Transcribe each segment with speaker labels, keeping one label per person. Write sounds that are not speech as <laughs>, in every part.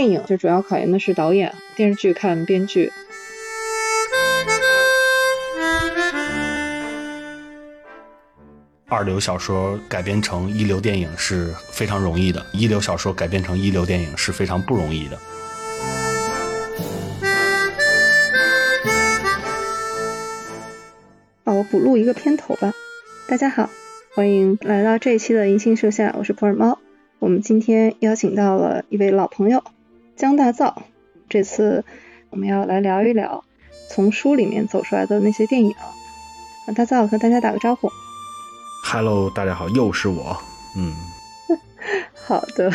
Speaker 1: 电影就主要考验的是导演，电视剧看编剧。
Speaker 2: 二流小说改编成一流电影是非常容易的，一流小说改编成一流电影是非常不容易的。
Speaker 1: 啊，我补录一个片头吧。大家好，欢迎来到这一期的银杏树下，我是普洱猫。我们今天邀请到了一位老朋友江大造，这次我们要来聊一聊从书里面走出来的那些电影。大造和大家打个招呼。
Speaker 2: Hello，大家好，又是我。嗯，<laughs>
Speaker 1: 好的。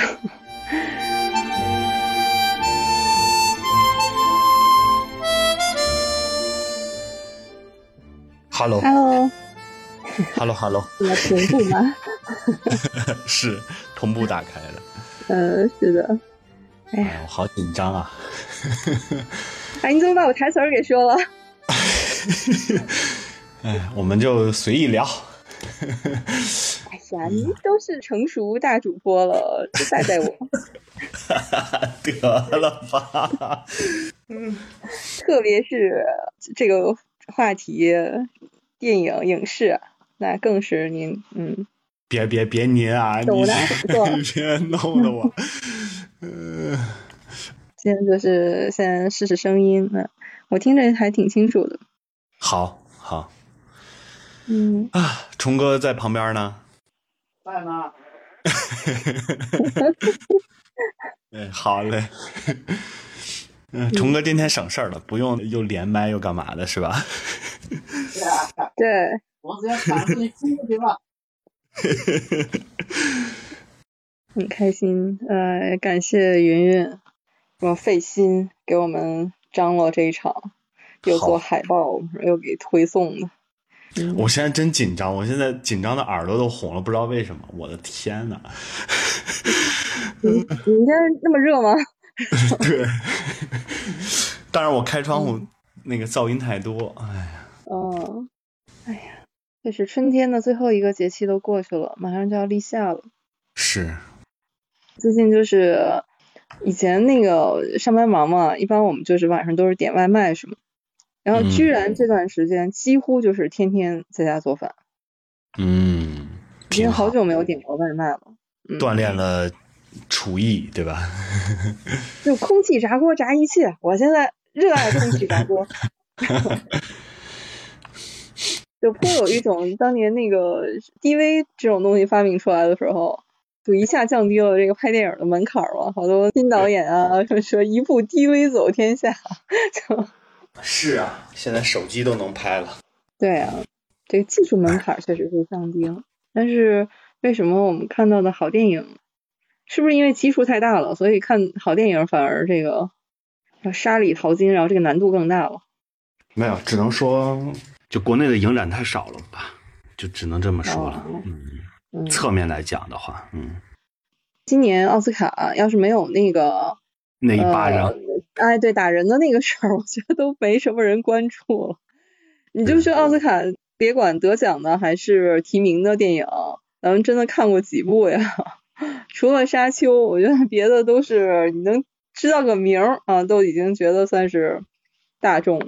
Speaker 2: Hello，Hello。Hello，Hello。<laughs>
Speaker 1: 要同步吗？<laughs>
Speaker 2: 是同步打开的。
Speaker 1: 呃，是的。
Speaker 2: 哎呀，我好紧张啊！<laughs>
Speaker 1: 哎，你怎么把我台词儿给说了？<laughs>
Speaker 2: 哎，我们就随意聊。<laughs>
Speaker 1: 哎呀，您都是成熟大主播了，就带带我。
Speaker 2: 得了吧。
Speaker 1: 嗯，特别是这个话题，电影影视，那更是您嗯。
Speaker 2: 别别别您啊！你别弄得我。
Speaker 1: 嗯。<laughs> 现在就是先试试声音，嗯我听着还挺清楚的。
Speaker 2: 好，好。
Speaker 1: 嗯
Speaker 2: 啊，虫哥在旁边呢。
Speaker 3: 在呢。
Speaker 2: 哎，好嘞。嗯，虫哥今天省事儿了，不用又连麦又干嘛的，是吧？<laughs>
Speaker 1: 对。
Speaker 3: 我只要打听就行了。<laughs>
Speaker 1: 很开心，呃，感谢云云，这么费心给我们张罗这一场，又做海报，又给推送的。
Speaker 2: 我现在真紧张，我现在紧张的耳朵都红了，不知道为什么。我的天呐。<laughs>
Speaker 1: 你你现在那么热吗？<laughs>
Speaker 2: 对。但是我开窗户，那个噪音太多。哎呀。
Speaker 1: 哦。哎呀，这是春天的最后一个节气都过去了，马上就要立夏了。
Speaker 2: 是。
Speaker 1: 最近就是以前那个上班忙嘛，一般我们就是晚上都是点外卖，什么？然后居然这段时间几乎就是天天在家做饭，
Speaker 2: 嗯，
Speaker 1: 已经好久没有点过外卖了，
Speaker 2: 锻炼了厨艺，对吧？
Speaker 1: 就空气炸锅炸一切，我现在热爱空气炸锅，<laughs> 就颇有一种当年那个 DV 这种东西发明出来的时候，就一下降低了这个拍电影的门槛嘛，好多新导演啊，说一部 DV 走天下，就。
Speaker 2: 是啊，现在手机都能拍了。
Speaker 1: 对啊，这个技术门槛确实是降低了。但是为什么我们看到的好电影，是不是因为基数太大了，所以看好电影反而这个要沙里淘金，然后这个难度更大了？
Speaker 2: 没有，只能说就国内的影展太少了吧，就只能这么说了。
Speaker 1: 嗯，
Speaker 2: 侧面来讲的话，嗯，
Speaker 1: 今年奥斯卡要是没有那个
Speaker 2: 那一巴掌。
Speaker 1: 哎，对打人的那个事儿，我觉得都没什么人关注了。你就说奥斯卡，别管得奖的还是提名的电影，咱们真的看过几部呀？<laughs> 除了《沙丘》，我觉得别的都是你能知道个名儿啊，都已经觉得算是大众。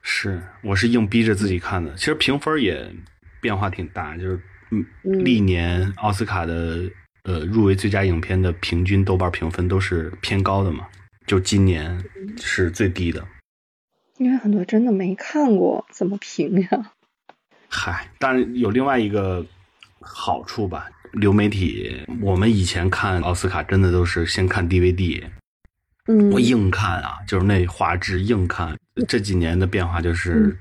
Speaker 2: 是，我是硬逼着自己看的。其实评分也变化挺大，就是嗯，历年奥斯卡的呃入围最佳影片的平均豆瓣评分都是偏高的嘛。就今年是最低的，
Speaker 1: 因为很多真的没看过，怎么评呀？
Speaker 2: 嗨，当然有另外一个好处吧。流媒体，我们以前看奥斯卡真的都是先看 DVD，
Speaker 1: 嗯，
Speaker 2: 我硬看啊，就是那画质硬看。这几年的变化就是，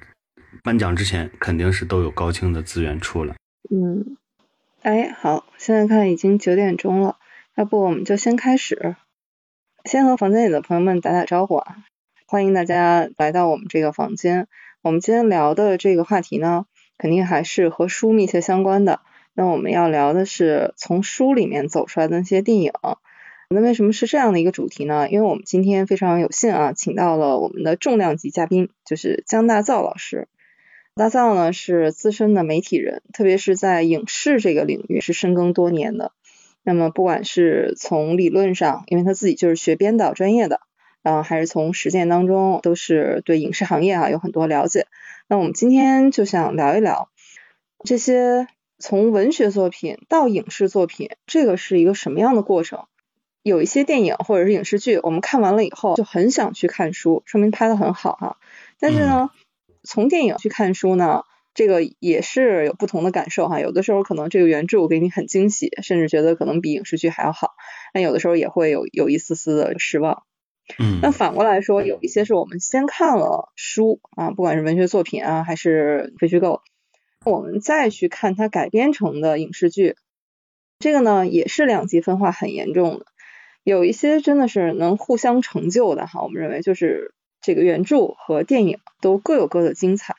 Speaker 2: 颁奖之前肯定是都有高清的资源出来。
Speaker 1: 嗯，哎，好，现在看已经九点钟了，要不我们就先开始。先和房间里的朋友们打打招呼啊！欢迎大家来到我们这个房间。我们今天聊的这个话题呢，肯定还是和书密切相关的。那我们要聊的是从书里面走出来的那些电影。那为什么是这样的一个主题呢？因为我们今天非常有幸啊，请到了我们的重量级嘉宾，就是江大造老师。大造呢是资深的媒体人，特别是在影视这个领域是深耕多年的。那么不管是从理论上，因为他自己就是学编导专业的，然后还是从实践当中，都是对影视行业啊有很多了解。那我们今天就想聊一聊这些从文学作品到影视作品，这个是一个什么样的过程？有一些电影或者是影视剧，我们看完了以后就很想去看书，说明拍的很好哈。但是呢，从电影去看书呢？这个也是有不同的感受哈，有的时候可能这个原著给你很惊喜，甚至觉得可能比影视剧还要好，但有的时候也会有有一丝丝的失望。
Speaker 2: 嗯，
Speaker 1: 那反过来说，有一些是我们先看了书啊，不管是文学作品啊，还是非虚构，我们再去看它改编成的影视剧，这个呢也是两极分化很严重的。有一些真的是能互相成就的哈，我们认为就是这个原著和电影都各有各的精彩。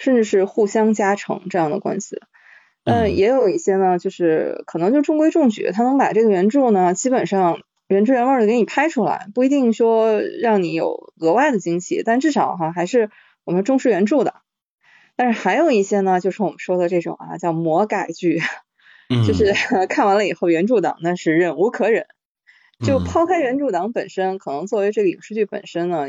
Speaker 1: 甚至是互相加成这样的关系，嗯，也有一些呢，就是可能就中规中矩，他能把这个原著呢，基本上原汁原味的给你拍出来，不一定说让你有额外的惊喜，但至少哈还是我们重视原著的。但是还有一些呢，就是我们说的这种啊，叫魔改剧，<laughs> 就是 <laughs> 看完了以后原著党那是忍无可忍，就抛开原著党本身，可能作为这个影视剧本身呢。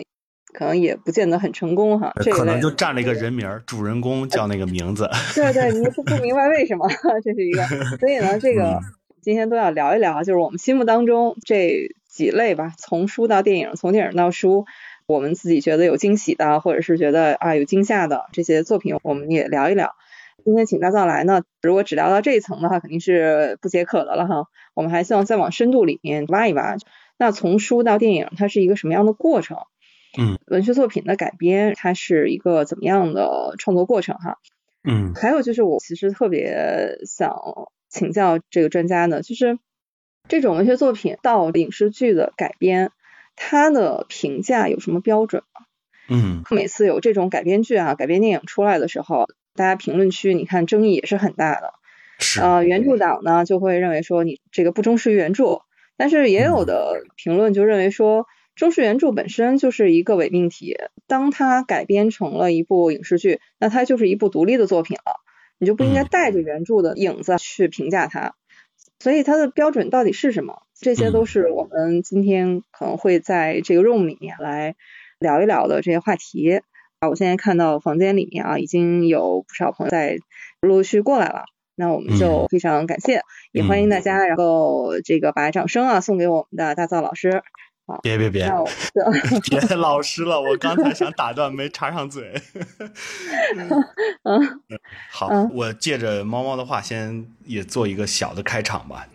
Speaker 1: 可能也不见得很成功哈，这
Speaker 2: 可能就占了一个人名，主人公叫那个名字。
Speaker 1: 对对，你不不明白为什么，<laughs> 这是一个。<laughs> 所以呢，这个今天都要聊一聊，就是我们心目当中这几类吧，从书到电影，从电影到书，我们自己觉得有惊喜的，或者是觉得啊有惊吓的这些作品，我们也聊一聊。今天请大造来呢，如果只聊到这一层的话，肯定是不解渴的了哈。我们还希望再往深度里面挖一挖。那从书到电影，它是一个什么样的过程？
Speaker 2: 嗯，
Speaker 1: 文学作品的改编，它是一个怎么样的创作过程哈？
Speaker 2: 嗯，
Speaker 1: 还有就是我其实特别想请教这个专家呢，就是这种文学作品到影视剧的改编，它的评价有什么标准吗？
Speaker 2: 嗯，
Speaker 1: 每次有这种改编剧啊、改编电影出来的时候，大家评论区你看争议也是很大的。
Speaker 2: 是。
Speaker 1: 呃，原著党呢就会认为说你这个不忠实于原著，但是也有的评论就认为说。忠实原著本身就是一个伪命题，当它改编成了一部影视剧，那它就是一部独立的作品了，你就不应该带着原著的影子去评价它。所以它的标准到底是什么？这些都是我们今天可能会在这个 room 里面来聊一聊的这些话题。啊，我现在看到房间里面啊，已经有不少朋友在陆陆续过来了，那我们就非常感谢，也欢迎大家，然后这个把掌声啊送给我们的大造老师。
Speaker 2: 别别别，别 <laughs> 老师了，我刚才想打断，没插上嘴。
Speaker 1: 嗯，<laughs>
Speaker 2: 好，我借着猫猫的话，先也做一个小的开场吧。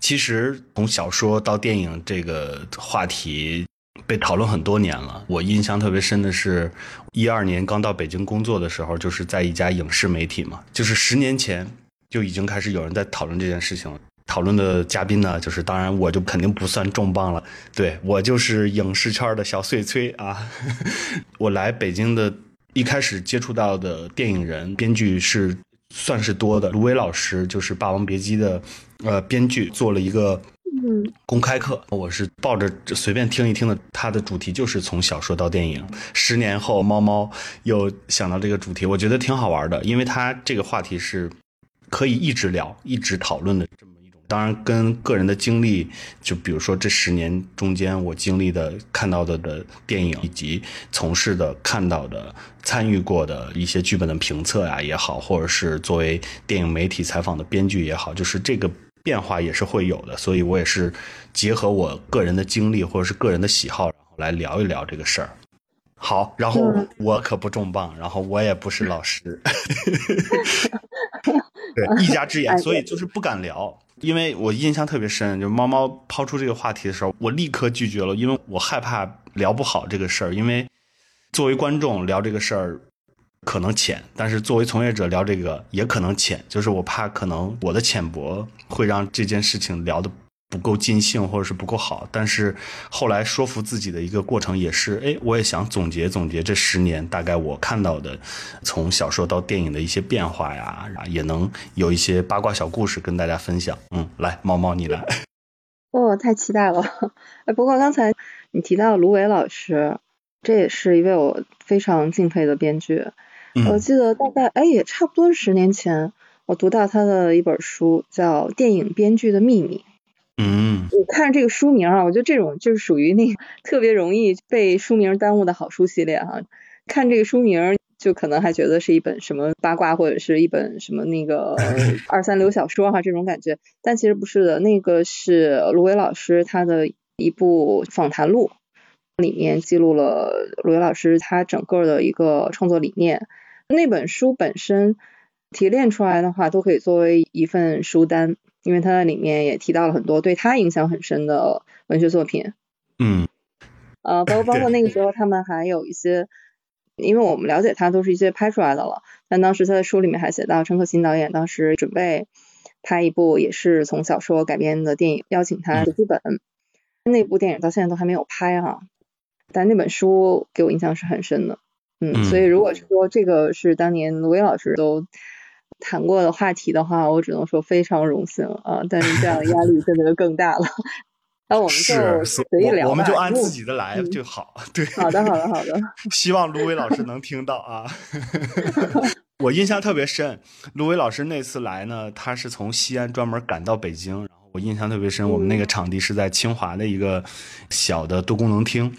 Speaker 2: 其实从小说到电影这个话题被讨论很多年了。我印象特别深的是，一二年刚到北京工作的时候，就是在一家影视媒体嘛，就是十年前就已经开始有人在讨论这件事情了。讨论的嘉宾呢，就是当然我就肯定不算重磅了，对我就是影视圈的小碎催啊。<laughs> 我来北京的一开始接触到的电影人、编剧是算是多的。卢伟老师就是《霸王别姬》的呃编剧，做了一个
Speaker 1: 嗯
Speaker 2: 公开课，我是抱着随便听一听的。他的主题就是从小说到电影。十年后，猫猫又想到这个主题，我觉得挺好玩的，因为他这个话题是可以一直聊、一直讨论的。当然，跟个人的经历，就比如说这十年中间我经历的、看到的的电影，以及从事的、看到的、参与过的一些剧本的评测呀也好，或者是作为电影媒体采访的编剧也好，就是这个变化也是会有的。所以我也是结合我个人的经历或者是个人的喜好，然后来聊一聊这个事儿。好，然后我可不重磅，然后我也不是老师，<laughs> 对，一家之言，<laughs> 所以就是不敢聊。因为我印象特别深，就猫猫抛出这个话题的时候，我立刻拒绝了，因为我害怕聊不好这个事儿。因为作为观众聊这个事儿可能浅，但是作为从业者聊这个也可能浅，就是我怕可能我的浅薄会让这件事情聊的。不够尽兴，或者是不够好，但是后来说服自己的一个过程也是，哎，我也想总结总结这十年大概我看到的从小说到电影的一些变化呀，也能有一些八卦小故事跟大家分享。嗯，来，猫猫你来。
Speaker 1: 哦，太期待了。<laughs> 哎，不过刚才你提到芦苇老师，这也是一位我非常敬佩的编剧。我记得大概哎也差不多十年前。我读到他的一本书叫《电影编剧的秘密》。
Speaker 2: 嗯，
Speaker 1: 我看这个书名啊，我觉得这种就是属于那特别容易被书名耽误的好书系列哈。看这个书名，就可能还觉得是一本什么八卦或者是一本什么那个 <laughs> 二三流小说哈这种感觉，但其实不是的，那个是芦苇老师他的一部访谈录，里面记录了芦苇老师他整个的一个创作理念。那本书本身提炼出来的话，都可以作为一份书单。因为他在里面也提到了很多对他影响很深的文学作品，
Speaker 2: 嗯，
Speaker 1: 呃，包括 <laughs> 包括那个时候他们还有一些，因为我们了解他都是一些拍出来的了，但当时他的书里面还写到陈可辛导演当时准备拍一部也是从小说改编的电影，邀请他写剧本，那部电影到现在都还没有拍啊，但那本书给我印象是很深的，嗯，所以如果说这个是当年卢威老师都。谈过的话题的话，我只能说非常荣幸啊！但是这样压力真的就更大了。那我们就随意聊
Speaker 2: 我们就按自己的来就好。对，
Speaker 1: 好的，好的，好的。<laughs>
Speaker 2: 希望芦苇老师能听到啊！<laughs> 我印象特别深，芦苇老师那次来呢，他是从西安专门赶到北京，然后我印象特别深。我们那个场地是在清华的一个小的多功能厅。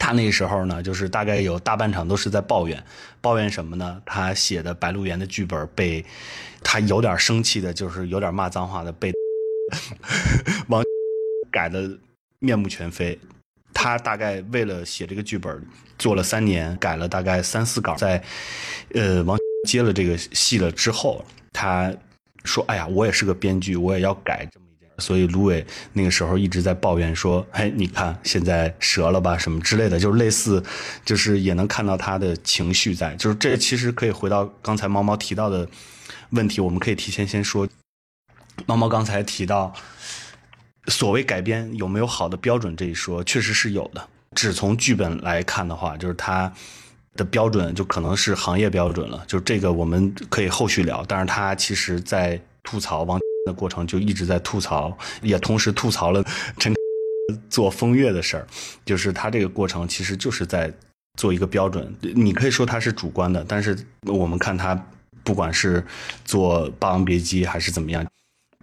Speaker 2: 他那时候呢，就是大概有大半场都是在抱怨，抱怨什么呢？他写的《白鹿原》的剧本被他有点生气的，就是有点骂脏话的，被 <laughs> 王 <laughs> 改的面目全非。他大概为了写这个剧本，做了三年，改了大概三四稿。在呃王 <laughs> 接了这个戏了之后，他说：“哎呀，我也是个编剧，我也要改。”所以芦苇那个时候一直在抱怨说：“嘿，你看现在折了吧，什么之类的，就是类似，就是也能看到他的情绪在。就是这其实可以回到刚才猫猫提到的问题，我们可以提前先说。猫猫刚才提到所谓改编有没有好的标准这一说，确实是有的。只从剧本来看的话，就是它的标准就可能是行业标准了。就是这个我们可以后续聊。但是他其实在吐槽王。的过程就一直在吐槽，也同时吐槽了陈做风月的事儿，就是他这个过程其实就是在做一个标准。你可以说他是主观的，但是我们看他不管是做《霸王别姬》还是怎么样，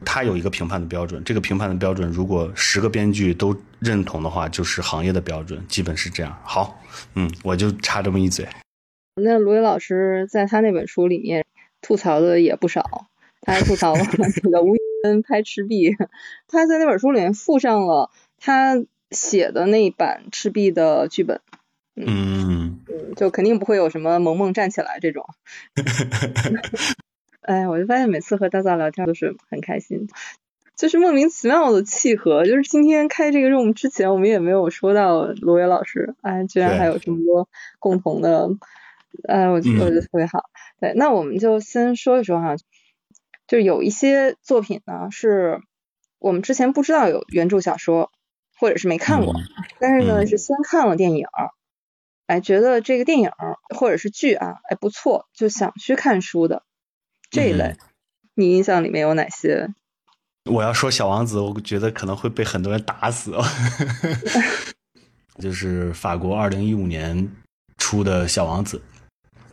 Speaker 2: 他有一个评判的标准。这个评判的标准，如果十个编剧都认同的话，就是行业的标准，基本是这样。好，嗯，我就插这么一嘴。
Speaker 1: 那卢伟老师在他那本书里面吐槽的也不少。他还吐槽了那个吴恩拍《赤壁》，他在那本书里面附上了他写的那版《赤壁》的剧本。
Speaker 2: 嗯
Speaker 1: 嗯，就肯定不会有什么萌萌站起来这种。<laughs> 哎，我就发现每次和大嫂聊天都是很开心，就是莫名其妙的契合。就是今天开这个 room 之前，我们也没有说到罗伟老师，哎，居然还有这么多共同的，哎，我我觉得特别好。对，那我们就先说一说哈。就有一些作品呢，是我们之前不知道有原著小说，或者是没看过，但是呢是先看了电影，哎，觉得这个电影或者是剧啊，哎不错，就想去看书的这一类，你印象里面有哪些？
Speaker 2: 我要说小王子，我觉得可能会被很多人打死哦。<laughs> 就是法国二零一五年出的小王子。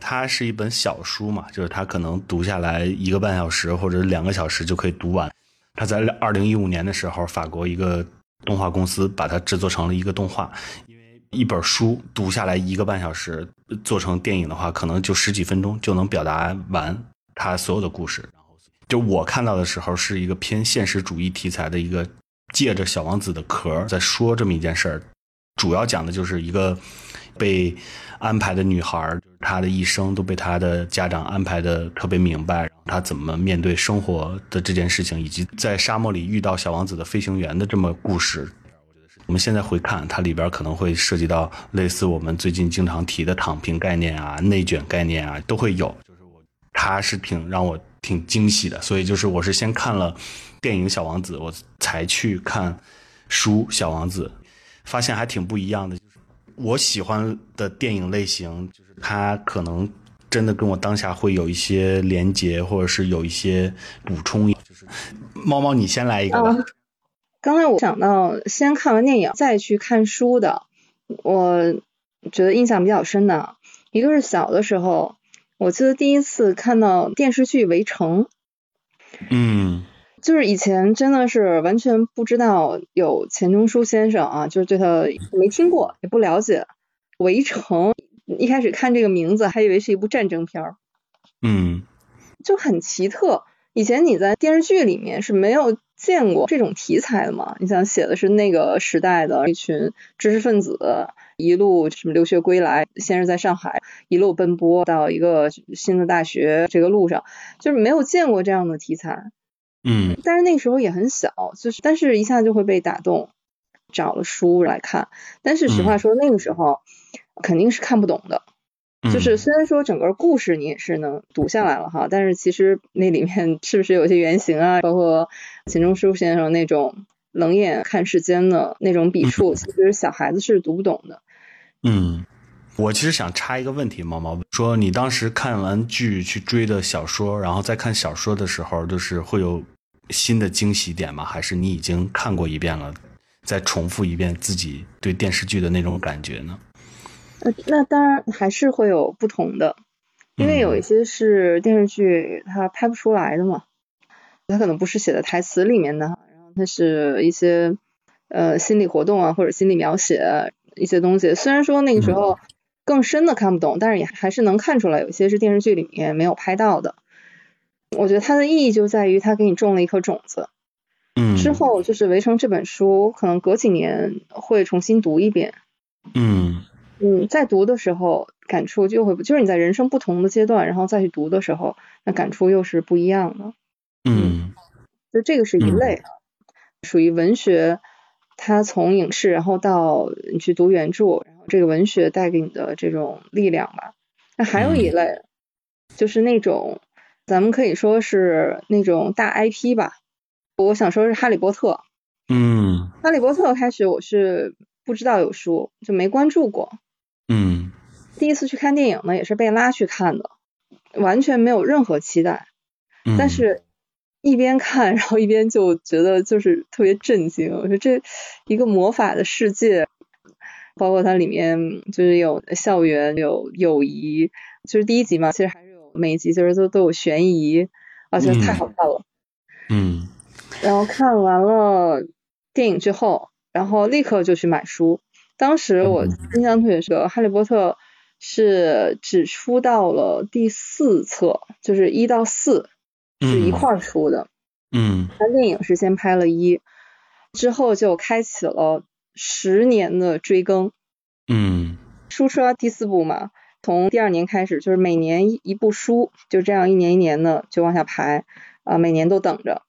Speaker 2: 它是一本小书嘛，就是它可能读下来一个半小时或者两个小时就可以读完。它在二零一五年的时候，法国一个动画公司把它制作成了一个动画。因为一本书读下来一个半小时，做成电影的话，可能就十几分钟就能表达完它所有的故事。然后，就我看到的时候，是一个偏现实主义题材的一个，借着小王子的壳在说这么一件事儿，主要讲的就是一个被。安排的女孩，就是她的一生都被她的家长安排的特别明白，她怎么面对生活的这件事情，以及在沙漠里遇到小王子的飞行员的这么故事。我们现在回看，它里边可能会涉及到类似我们最近经常提的躺平概念啊、内卷概念啊，都会有。就是我，他是挺让我挺惊喜的，所以就是我是先看了电影《小王子》，我才去看书《小王子》，发现还挺不一样的。我喜欢的电影类型，就是它可能真的跟我当下会有一些连接，或者是有一些补充。就是猫猫，你先来一个吧。
Speaker 1: 刚才我想到先看完电影再去看书的，我觉得印象比较深的，一个是小的时候，我记得第一次看到电视剧《围城》，
Speaker 2: 嗯
Speaker 1: 就是以前真的是完全不知道有钱钟书先生啊，就是对他没听过，也不了解。《围城》一开始看这个名字，还以为是一部战争片儿，
Speaker 2: 嗯
Speaker 1: 就很奇特。以前你在电视剧里面是没有见过这种题材的嘛？你想写的是那个时代的一群知识分子，一路什么留学归来，先是在上海一路奔波到一个新的大学这个路上，就是没有见过这样的题材。
Speaker 2: 嗯
Speaker 1: 但是那个时候也很小，就是但是一下就会被打动，找了书来看。但是实话说，那个时候肯定是看不懂的。
Speaker 2: 嗯，
Speaker 1: 就是虽然说整个故事你也是能读下来了哈，但是其实那里面是不是有些原型啊，<laughs> 包括钱钟书先生那种冷眼看世间的那种笔触，其实小孩子是读不懂的。
Speaker 2: 嗯，我其实想插一个问题，毛毛说你当时看完剧去追的小说，然后再看小说的时候，就是会有新的惊喜点吗？还是你已经看过一遍了，再重复一遍自己对电视剧的那种感觉呢？
Speaker 1: 呃，那当然还是会有不同的，因为有一些是电视剧它拍不出来的嘛，它可能不是写在台词里面的，然后它是一些呃心理活动啊或者心理描写一些东西。虽然说那个时候更深的看不懂，但是也还是能看出来有些是电视剧里面没有拍到的。我觉得它的意义就在于它给你种了一颗种子，
Speaker 2: 嗯，
Speaker 1: 之后就是《围城》这本书，可能隔几年会重新读一遍。
Speaker 2: 嗯
Speaker 1: 嗯，在读的时候感触就会，就是你在人生不同的阶段，然后再去读的时候，那感触又是不一样的。
Speaker 2: 嗯
Speaker 1: 就这个是一类，属于文学，它从影视然后到你去读原著，然后这个文学带给你的这种力量吧。那还有一类，就是那种咱们可以说是那种大 IP 吧。我想说是《哈利波特》，
Speaker 2: 嗯《
Speaker 1: 哈利波特》开始我是不知道有书，就没关注过。
Speaker 2: 嗯
Speaker 1: 第一次去看电影呢，也是被拉去看的，完全没有任何期待，
Speaker 2: 嗯，
Speaker 1: 但是一边看，然后一边就觉得就是特别震惊。我说这一个魔法的世界，包括它里面就是有校园、有友谊，就是第一集嘛，其实还每一集就是都都有悬疑，啊，觉得太好看了。
Speaker 2: 嗯
Speaker 1: 然后看完了电影之后，然后立刻就去买书。当时我印象特别深，《哈利波特》是只出到了第四册，就是一到四是一块儿出的。
Speaker 2: 嗯
Speaker 1: 但电影是先拍了一，之后就开启了十年的追更。
Speaker 2: 嗯
Speaker 1: 书出到第四部嘛，从第二年开始就是每年一一部书，就这样一年一年的就往下排，啊、每年都等着。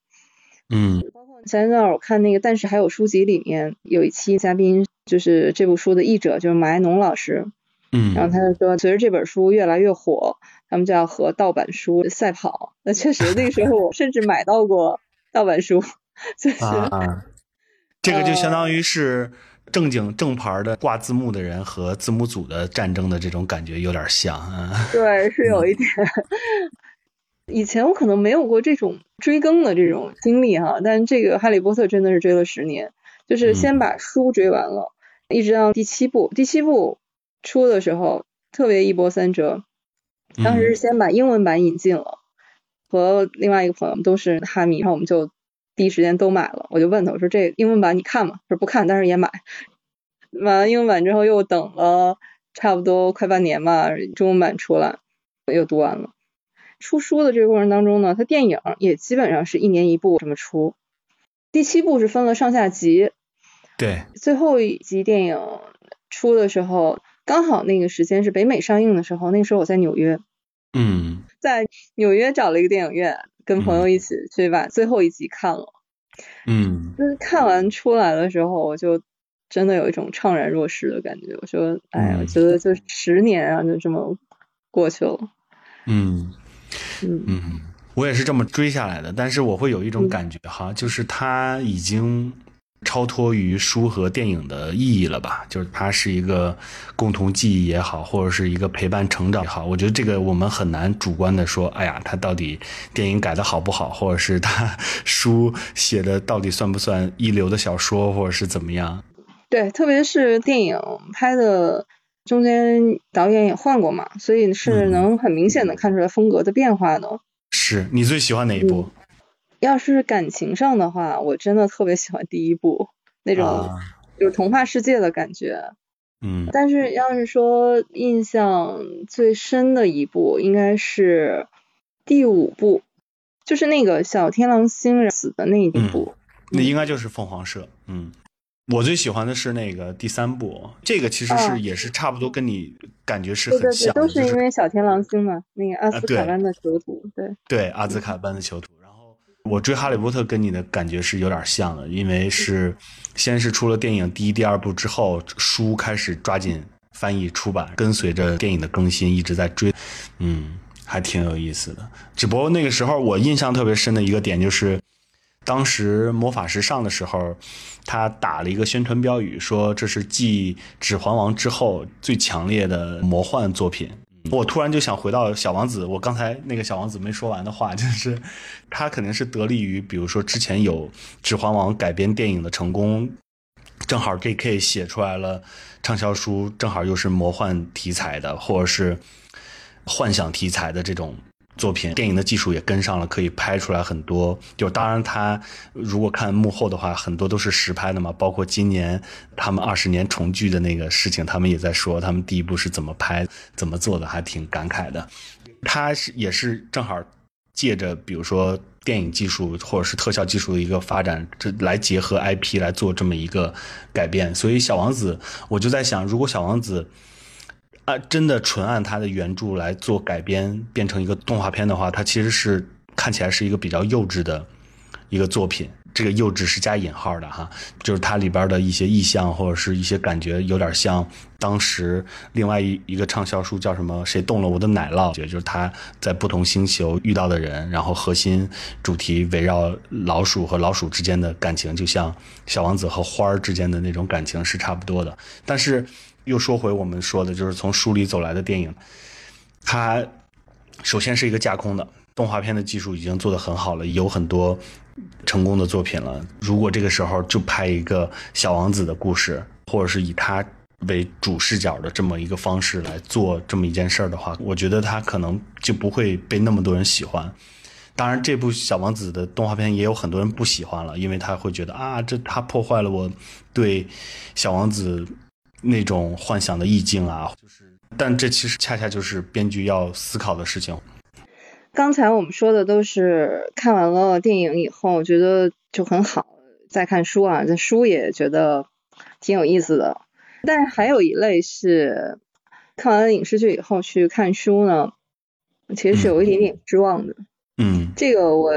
Speaker 2: 嗯
Speaker 1: 包括前一段我看那个，但是还有书籍里面有一期嘉宾就是这部书的译者，就是马爱农老师，嗯然后
Speaker 2: 嗯
Speaker 1: 他就说，随着这本书越来越火，他们就要和盗版书赛跑。那确实，那个时候我甚至买到过盗版书，<laughs> 就是、
Speaker 2: 啊，这个就相当于是正经正牌的挂字幕的人和字幕组的战争的这种感觉有点像啊。
Speaker 1: 对，是有一点。以前我可能没有过这种追更的这种经历哈，但这个《哈利波特》真的是追了十年，就是先把书追完了，一直到第七部。第七部出的时候特别一波三折，当时是先把英文版引进了，和另外一个朋友都是哈迷，然后我们就第一时间都买了。我就问他，我说这英文版你看吗？他说不看，但是也买。买完英文版之后又等了差不多快半年吧，中文版出来我又读完了。出书的这个过程当中呢，它电影也基本上是一年一部这么出。第七部是分了上下集，
Speaker 2: 对，
Speaker 1: 最后一集电影出的时候，刚好那个时间是北美上映的时候，那个时候我在纽约，
Speaker 2: 嗯
Speaker 1: 在纽约找了一个电影院，跟朋友一起去把最后一集看了。
Speaker 2: 嗯
Speaker 1: 就是看完出来的时候，我就真的有一种怅然若失的感觉。我说，哎，
Speaker 2: 嗯
Speaker 1: 我觉得就十年啊，就这么过去了。
Speaker 2: 嗯
Speaker 1: 嗯
Speaker 2: 嗯，我也是这么追下来的，但是我会有一种感觉哈，就是他已经超脱于书和电影的意义了吧？就是它是一个共同记忆也好，或者是一个陪伴成长也好，我觉得这个我们很难主观的说，哎呀，它到底电影改的好不好，或者是它书写的到底算不算一流的小说，或者是怎么样？
Speaker 1: 对，特别是电影拍的中间导演也换过嘛，所以是
Speaker 2: 嗯
Speaker 1: 能很明显的看出来风格的变化的。
Speaker 2: 是你最喜欢哪一部？
Speaker 1: 要是感情上的话，我真的特别喜欢第一部那种
Speaker 2: 啊
Speaker 1: 就是童话世界的感觉。
Speaker 2: 嗯
Speaker 1: 但是要是说印象最深的一部，应该是第五部，就是那个小天狼星死的那一部。
Speaker 2: 那应该就是凤凰社。嗯，我最喜欢的是那个第三部，这个其实是、
Speaker 1: 哦
Speaker 2: 也是差不多跟你感觉是
Speaker 1: 对对对，
Speaker 2: 很像的，
Speaker 1: 都是因为小天狼星嘛，那个阿
Speaker 2: 兹
Speaker 1: 卡班的囚徒，对，
Speaker 2: 对阿兹卡班的囚徒。我追哈利波特跟你的感觉是有点像的，因为是先是出了电影第一、第二部之后，书开始抓紧翻译出版，跟随着电影的更新一直在追，嗯，还挺有意思的。只不过那个时候我印象特别深的一个点就是。当时魔法石上的时候，他打了一个宣传标语，说这是继《指环王》之后最强烈的魔幻作品。我突然就想回到小王子，我刚才那个小王子没说完的话，<laughs> 就是他肯定是得力于，比如说之前有《指环王》改编电影的成功，正好 J.K. 写出来了畅销书，正好又是魔幻题材的，或者是幻想题材的这种作品，电影的技术也跟上了，可以拍出来很多。就当然，他如果看幕后的话，很多都是实拍的嘛，包括今年他们二十年重聚的那个事情，他们也在说他们第一部是怎么拍、怎么做的，还挺感慨的。他是也是正好借着比如说电影技术或者是特效技术的一个发展，这来结合 IP 来做这么一个改变。所以小王子，我就在想，如果小王子。啊，真的纯按他的原著来做改编，变成一个动画片的话，它其实是看起来是一个比较幼稚的一个作品。这个幼稚是加引号的哈，就是它里边的一些意象或者是一些感觉，有点像当时另外一一个畅销书叫什么“谁动了我的奶酪”，就是他在不同星球遇到的人，然后核心主题围绕老鼠和老鼠之间的感情，就像小王子和花儿之间的那种感情是差不多的。但是又说回我们说的，就是从书里走来的电影，它首先是一个架空的动画片的技术已经做得很好了，有很多成功的作品了。如果这个时候就拍一个小王子的故事，或者是以他为主视角的这么一个方式来做这么一件事儿的话，我觉得他可能就不会被那么多人喜欢。当然，这部小王子的动画片也有很多人不喜欢了，因为他会觉得啊，这他破坏了我对小王子那种幻想的意境啊。就是，但这其实恰恰就是编剧要思考的事情。
Speaker 1: 刚才我们说的都是看完了电影以后觉得就很好，再看书啊，这书也觉得挺有意思的。但是还有一类是看完了影视剧以后去看书呢，其实是有一点点失望的。
Speaker 2: 嗯
Speaker 1: 这个我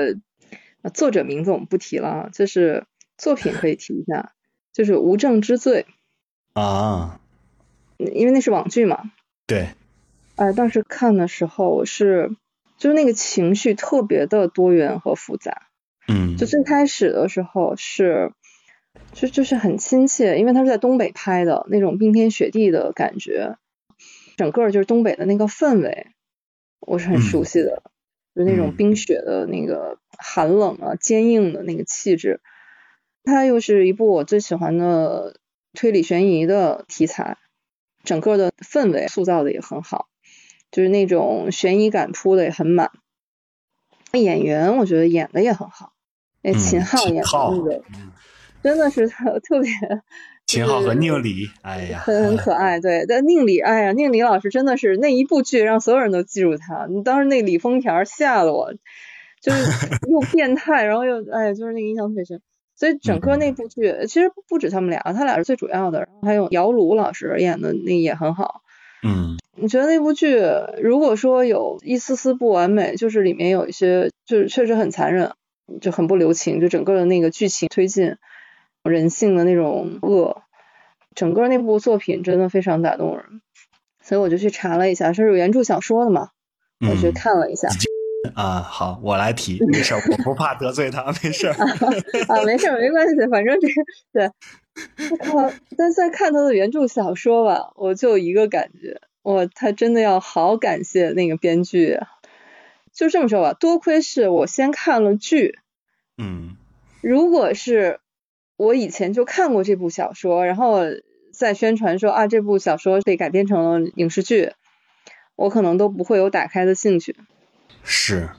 Speaker 1: 呃作者名字我们不提了啊，就是作品可以提一下，就是《无证之罪
Speaker 2: 啊，》，
Speaker 1: 因为那是网剧嘛。
Speaker 2: 对，
Speaker 1: 哎，当时看的时候是就是那个情绪特别的多元和复杂。
Speaker 2: 嗯
Speaker 1: 就最开始的时候是，就就是很亲切，因为它是在东北拍的那种冰天雪地的感觉，整个就是东北的那个氛围，我是很熟悉的，就那种
Speaker 2: 嗯
Speaker 1: 冰雪的那个寒冷啊、坚硬的那个气质。它又是一部我最喜欢的推理悬疑的题材，整个的氛围塑造的也很好，就是那种悬疑感铺的也很满。演员我觉得演的也很好，那
Speaker 2: 嗯
Speaker 1: 秦昊演的真的是特特别，
Speaker 2: 秦昊和宁理，哎呀，<laughs>
Speaker 1: 很很可爱。对，但宁理，哎呀，宁理老师真的是那一部剧让所有人都记住他。你当时那李丰田吓得我，就是又变态，然后又哎呀，就是那个印象特别深。所以整个那部剧其实不止他们俩，他俩是最主要的，然后还有姚鲁老师演的那也很好。
Speaker 2: 嗯
Speaker 1: 你觉得那部剧如果说有一丝丝不完美，就是里面有一些就是确实很残忍，就很不留情，就整个的那个剧情推进人性的那种恶，整个那部作品真的非常打动人，所以我就去查了一下，是有原著小说的嘛，我去
Speaker 2: 嗯
Speaker 1: 看了一下。
Speaker 2: 啊，好，我来提，没事儿，我不怕得罪他，没事儿。<laughs>
Speaker 1: 啊，没事儿，没关系，反正这个对。我，但在看他的原著小说吧，我就有一个感觉，我他真的要好感谢那个编剧啊。就这么说吧，多亏是我先看了剧，
Speaker 2: 嗯
Speaker 1: 如果是我以前就看过这部小说，然后再宣传说啊这部小说被改编成了影视剧，我可能都不会有打开的兴趣。
Speaker 2: 是，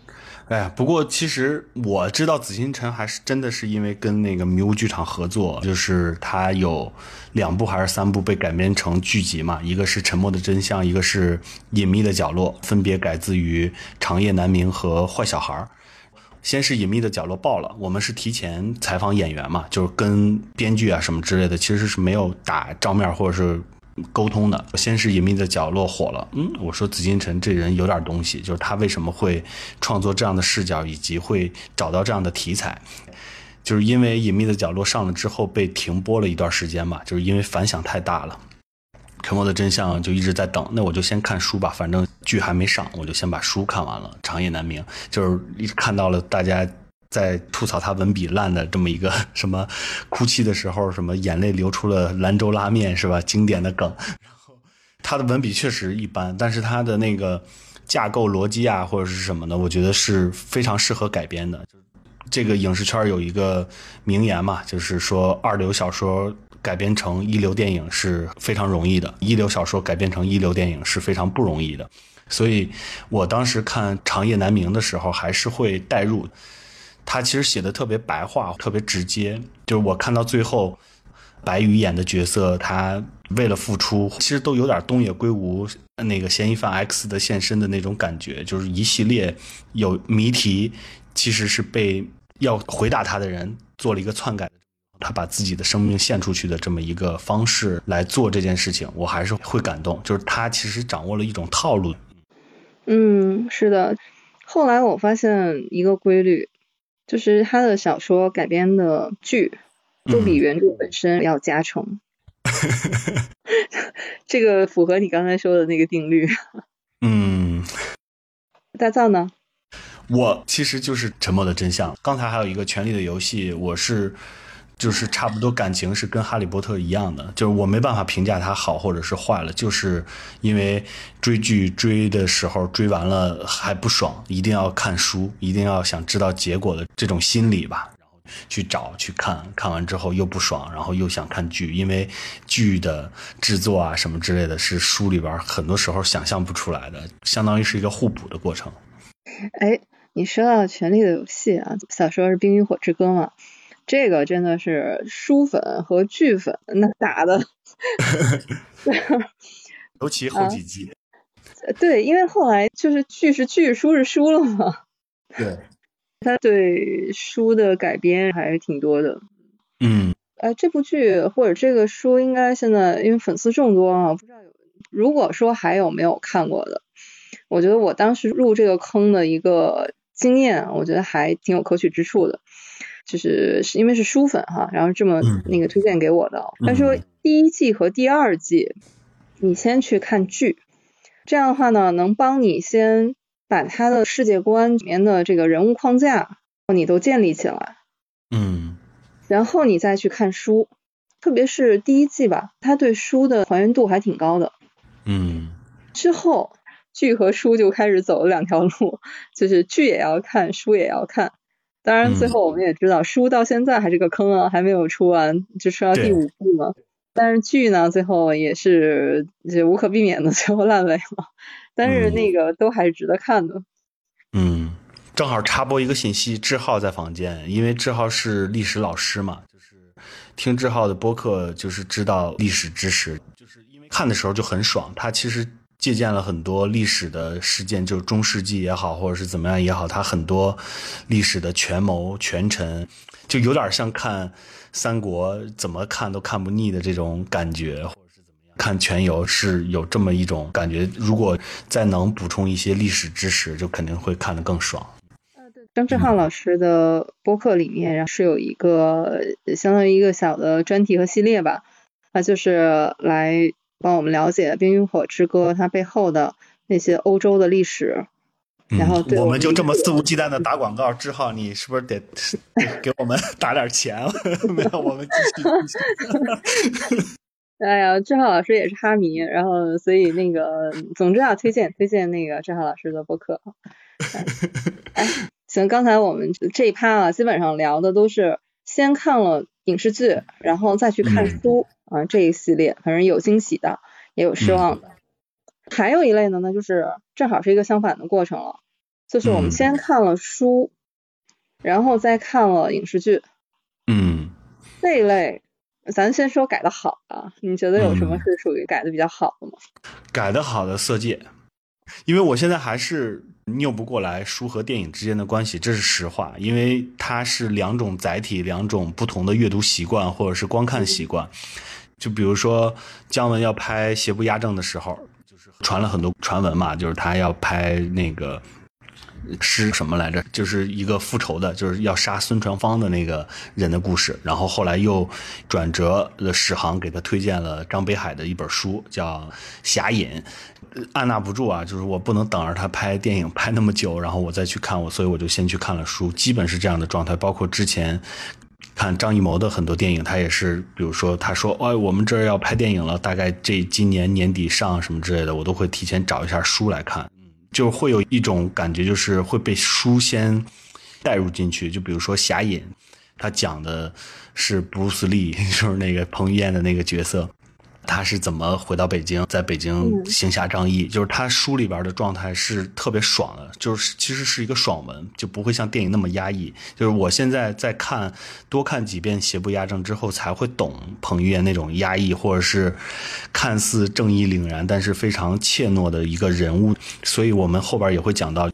Speaker 2: 哎呀，不过其实我知道紫禁城还是真的是因为跟那个迷雾剧场合作，就是它有两部还是三部被改编成剧集嘛，一个是《沉默的真相》，一个是《隐秘的角落》，分别改自于《长夜难明》和《坏小孩》。先是《隐秘的角落》爆了，我们是提前采访演员嘛，就是跟编剧啊什么之类的，其实是没有打照面或者是。沟通的，先是隐秘的角落火了，嗯，我说紫禁城这人有点东西，就是他为什么会创作这样的视角，以及会找到这样的题材，就是因为隐秘的角落上了之后被停播了一段时间嘛，就是因为反响太大了。沉默的真相就一直在等，那我就先看书吧，反正剧还没上，我就先把书看完了。长夜难明，就是一看到了大家。在吐槽他文笔烂的这么一个 <laughs> 什么，哭泣的时候什么眼泪流出了兰州拉面是吧？经典的梗。然后他的文笔确实一般，但是他的那个架构逻辑啊或者是什么的，我觉得是非常适合改编的。这个影视圈有一个名言嘛，就是说二流小说改编成一流电影是非常容易的，一流小说改编成一流电影是非常不容易的。所以我当时看《长夜难明》的时候，还是会代入。他其实写的特别白话，特别直接。就是我看到最后，白宇演的角色，他为了付出，其实都有点东野圭吾那个嫌疑犯 X 的现身的那种感觉。就是一系列有谜题，其实是被要回答他的人做了一个篡改，他把自己的生命献出去的这么一个方式来做这件事情，我还是会感动。就是他其实掌握了一种套路。
Speaker 1: 嗯，是的。后来我发现一个规律。就是他的小说改编的剧，都比原著本身要加成。<laughs> 这个符合你刚才说的那个定律。<laughs>
Speaker 2: 嗯。
Speaker 1: 大藏呢？
Speaker 2: 我其实就是《沉默的真相》。刚才还有一个《权力的游戏》，我是。就是差不多感情是跟哈利波特一样的，就是我没办法评价它好或者是坏了，就是因为追剧追的时候追完了还不爽，一定要看书，一定要想知道结果的这种心理吧，然后去找去看看完之后又不爽，然后又想看剧，因为剧的制作啊什么之类的是书里边很多时候想象不出来的，相当于是一个互补的过程。
Speaker 1: 哎，你说到《权力的游戏》啊，小说是《冰与火之歌》嘛？这个真的是书粉和剧粉那打的，<laughs>
Speaker 2: 尤其后几集。<laughs>
Speaker 1: 对，因为后来就是剧是剧，书是书了嘛。<laughs>
Speaker 2: 对。
Speaker 1: 他对书的改编还是挺多的。
Speaker 2: 嗯。
Speaker 1: 哎，这部剧或者这个书，应该现在因为粉丝众多啊，不知道有。如果说还有没有看过的，我觉得我当时入这个坑的一个经验，我觉得还挺有可取之处的。就是是因为是书粉哈，然后这么那个推荐给我的。他说第一季和第二季，你先去看剧，这样的话呢，能帮你先把他的世界观里面的这个人物框架你都建立起来。
Speaker 2: 嗯。
Speaker 1: 然后你再去看书，特别是第一季吧，他对书的还原度还挺高的。
Speaker 2: 嗯。
Speaker 1: 之后剧和书就开始走了两条路，就是剧也要看，书也要看。当然，最后我们也知道，书到现在还是个坑啊，还没有出完，就出到第五部嘛。但是剧呢，最后也是就无可避免的 <laughs> 最后烂尾了。但是那个都还是值得看的。
Speaker 2: 嗯，正好插播一个信息，志浩在房间，因为志浩是历史老师嘛，就是听志浩的播客，就是知道历史知识，就是因为看的时候就很爽。他其实。借鉴了很多历史的事件，就是中世纪也好，或者是怎么样也好，他很多历史的权谋权臣，就有点像看三国，怎么看都看不腻的这种感觉，或者是怎么样？看全游是有这么一种感觉。如果再能补充一些历史知识，就肯定会看得更爽。
Speaker 1: 对，张志浩老师的播客里面然后是有一个相当于一个小的专题和系列吧，那就是来。帮我们了解《冰与火之歌》它背后的那些欧洲的历史，然后
Speaker 2: 我们就这么肆无忌惮的打广告，志浩，你是不是得给我们打点钱？<laughs> 没有，我们继续。<laughs>
Speaker 1: 哎呀，志浩老师也是哈迷，然后所以那个，总之要推荐推荐那个志浩老师的播客。哎，行，刚才我们这一趴啊，基本上聊的都是先看了影视剧，然后再去看书。啊，这一系列反正有惊喜的，也有失望的。还有一类呢，那就是正好是一个相反的过程了，就是我们
Speaker 2: 嗯
Speaker 1: 先看了书，然后再看了影视剧
Speaker 2: 嗯，
Speaker 1: 这一类。咱先说改的好的，你觉得有什么
Speaker 2: 嗯
Speaker 1: 是属于改的比较好的吗？
Speaker 2: 改的好的《色戒》，因为我现在还是拗不过来书和电影之间的关系，这是实话，因为它是两种载体，两种不同的阅读习惯或者是观看习惯。就比如说姜文要拍《邪不压正》的时候，就是传了很多传闻嘛，就是他要拍那个。是什么来着？就是一个复仇的，就是要杀孙传芳的那个人的故事。然后后来又转折了，史航给他推荐了张北海的一本书，叫《侠隐》。按捺不住啊，就是我不能等着他拍电影拍那么久，然后我再去看我，所以我就先去看了书，基本是这样的状态。包括之前看张艺谋的很多电影，他也是，比如说他说，哎，我们这儿要拍电影了，大概这今年年底上什么之类的，我都会提前找一下书来看。就会有一种感觉，就是会被书先带入进去。就比如说《侠隐》，他讲的是布鲁斯利，就是那个彭于晏的那个角色，他是怎么回到北京，在北京行侠仗义。就是他书里边的状态是特别爽的，就是其实是一个爽文，就不会像电影那么压抑。就是我现在在看多看几遍《邪不压正》之后，才会懂彭于晏那种压抑，或者是看似正义凛然，但是非常怯懦的一个人物。所以我们后边也会讲到。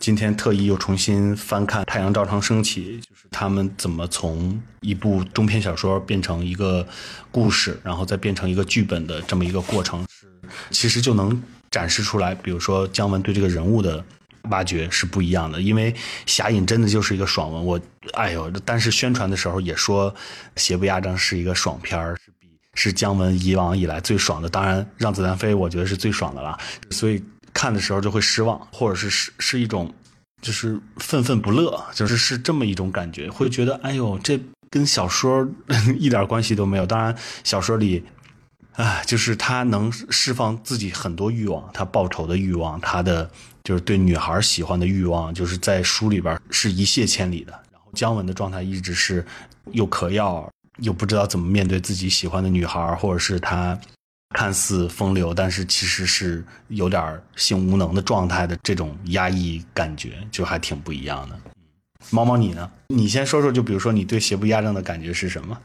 Speaker 2: 今天特意又重新翻看《太阳照常升起》，就是他们怎么从一部中篇小说变成一个故事，然后再变成一个剧本的这么一个过程，是其实就能展示出来。比如说姜文对这个人物的挖掘是不一样的，因为《侠隐》真的就是一个爽文。我哎呦，但是宣传的时候也说《邪不压正》是一个爽片儿，是比是姜文以往以来最爽的。当然，《让子弹飞》我觉得是最爽的了，所以。看的时候就会失望，或者是是是一种就是愤愤不乐，就是是这么一种感觉，会觉得哎呦，这跟小说 <laughs> 一点关系都没有。当然，小说里，啊，就是他能释放自己很多欲望，他报仇的欲望，他的就是对女孩喜欢的欲望，就是在书里边是一泻千里的。然后姜文的状态一直是又嗑药，又不知道怎么面对自己喜欢的女孩，或者是他。看似风流，但是其实是有点性无能的状态的这种压抑感觉，就还挺不一样的。猫猫，你呢？你先说说，就比如说你对邪不压正的感觉是什么？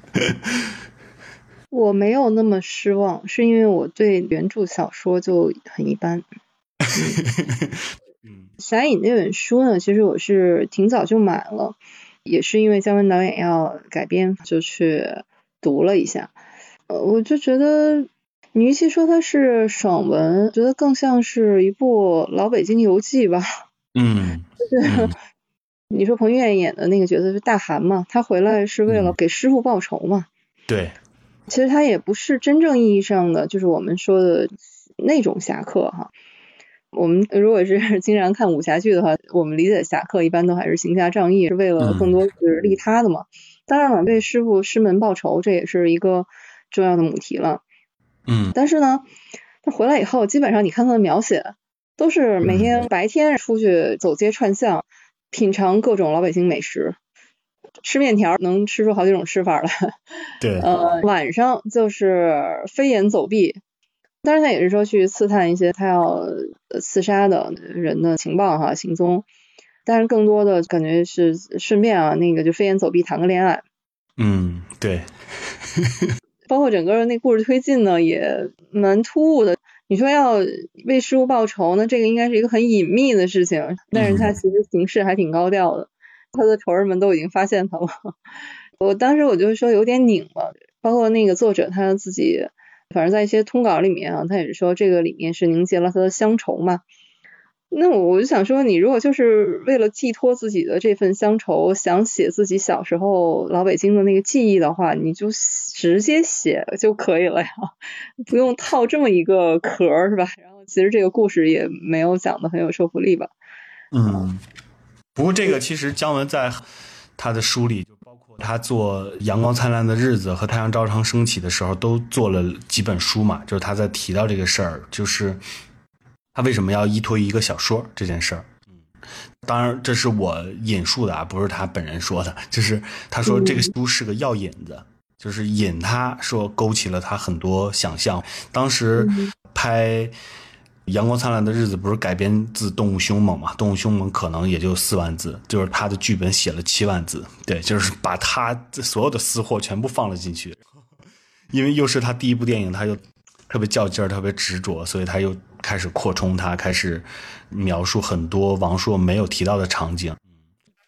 Speaker 2: <laughs>
Speaker 1: 我没有那么失望，是因为我对原著小说就很一般。<laughs>
Speaker 2: 嗯，《
Speaker 1: 侠影》那本书呢，其实我是挺早就买了，也是因为姜文导演要改编，就去读了一下。呃，我就觉得。你与其说它是爽文，觉得更像是一部老北京游记吧。
Speaker 2: 嗯，
Speaker 1: 就是你说彭于晏演的那个角色是大韩嘛，他回来是为了给师傅报仇嘛。
Speaker 2: 对，
Speaker 1: 其实他也不是真正意义上的，就是我们说的那种侠客哈。我们如果是 <laughs> 经常看武侠剧的话，我们理解侠客一般都还是行侠仗义，是为了更多是利他的嘛。当然了，为师傅师门报仇，这也是一个重要的母题了。
Speaker 2: 嗯，
Speaker 1: 但是呢，他回来以后，基本上你看他的描写，都是每天白天出去走街串巷，品尝各种老北京美食，吃面条能吃出好几种吃法来。<laughs>
Speaker 2: 对，
Speaker 1: 呃，晚上就是飞檐走壁，当然他也是说去刺探一些他要刺杀的人的情报哈行踪，但是更多的感觉是顺便啊，那个就飞檐走壁谈个恋爱。
Speaker 2: 嗯，对。
Speaker 1: 包括整个那故事推进呢，也蛮突兀的。你说要为师傅报仇，那这个应该是一个很隐秘的事情，但是他其实行事还挺高调的，他的仇人们都已经发现他了。<laughs> 我当时我就说有点拧了，包括那个作者他自己，反正在一些通稿里面啊，他也是说这个里面是凝结了他的乡愁嘛。那我就想说，你如果就是为了寄托自己的这份乡愁，想写自己小时候老北京的那个记忆的话，你就直接写就可以了呀，<laughs> 不用套这么一个壳儿，是吧？然后其实这个故事也没有讲的很有说服力吧。
Speaker 2: 嗯，不过这个其实姜文在他的书里，就包括他做《阳光灿烂的日子》和《太阳照常升起》的时候，都做了几本书嘛，就是他在提到这个事儿，就是。他为什么要依托于一个小说这件事儿？嗯，当然这是我引述的啊，不是他本人说的。就是他说这个书是个药引子，就是引他说勾起了他很多想象。当时拍阳光灿烂的日子》不是改编自《动物凶猛》嘛，《动物凶猛》可能也就四万字，就是他的剧本写了七万字，对，就是把他所有的私货全部放了进去。因为又是他第一部电影，他又特别较劲儿，特别执着，所以他又开始扩充，他开始描述很多王朔没有提到的场景。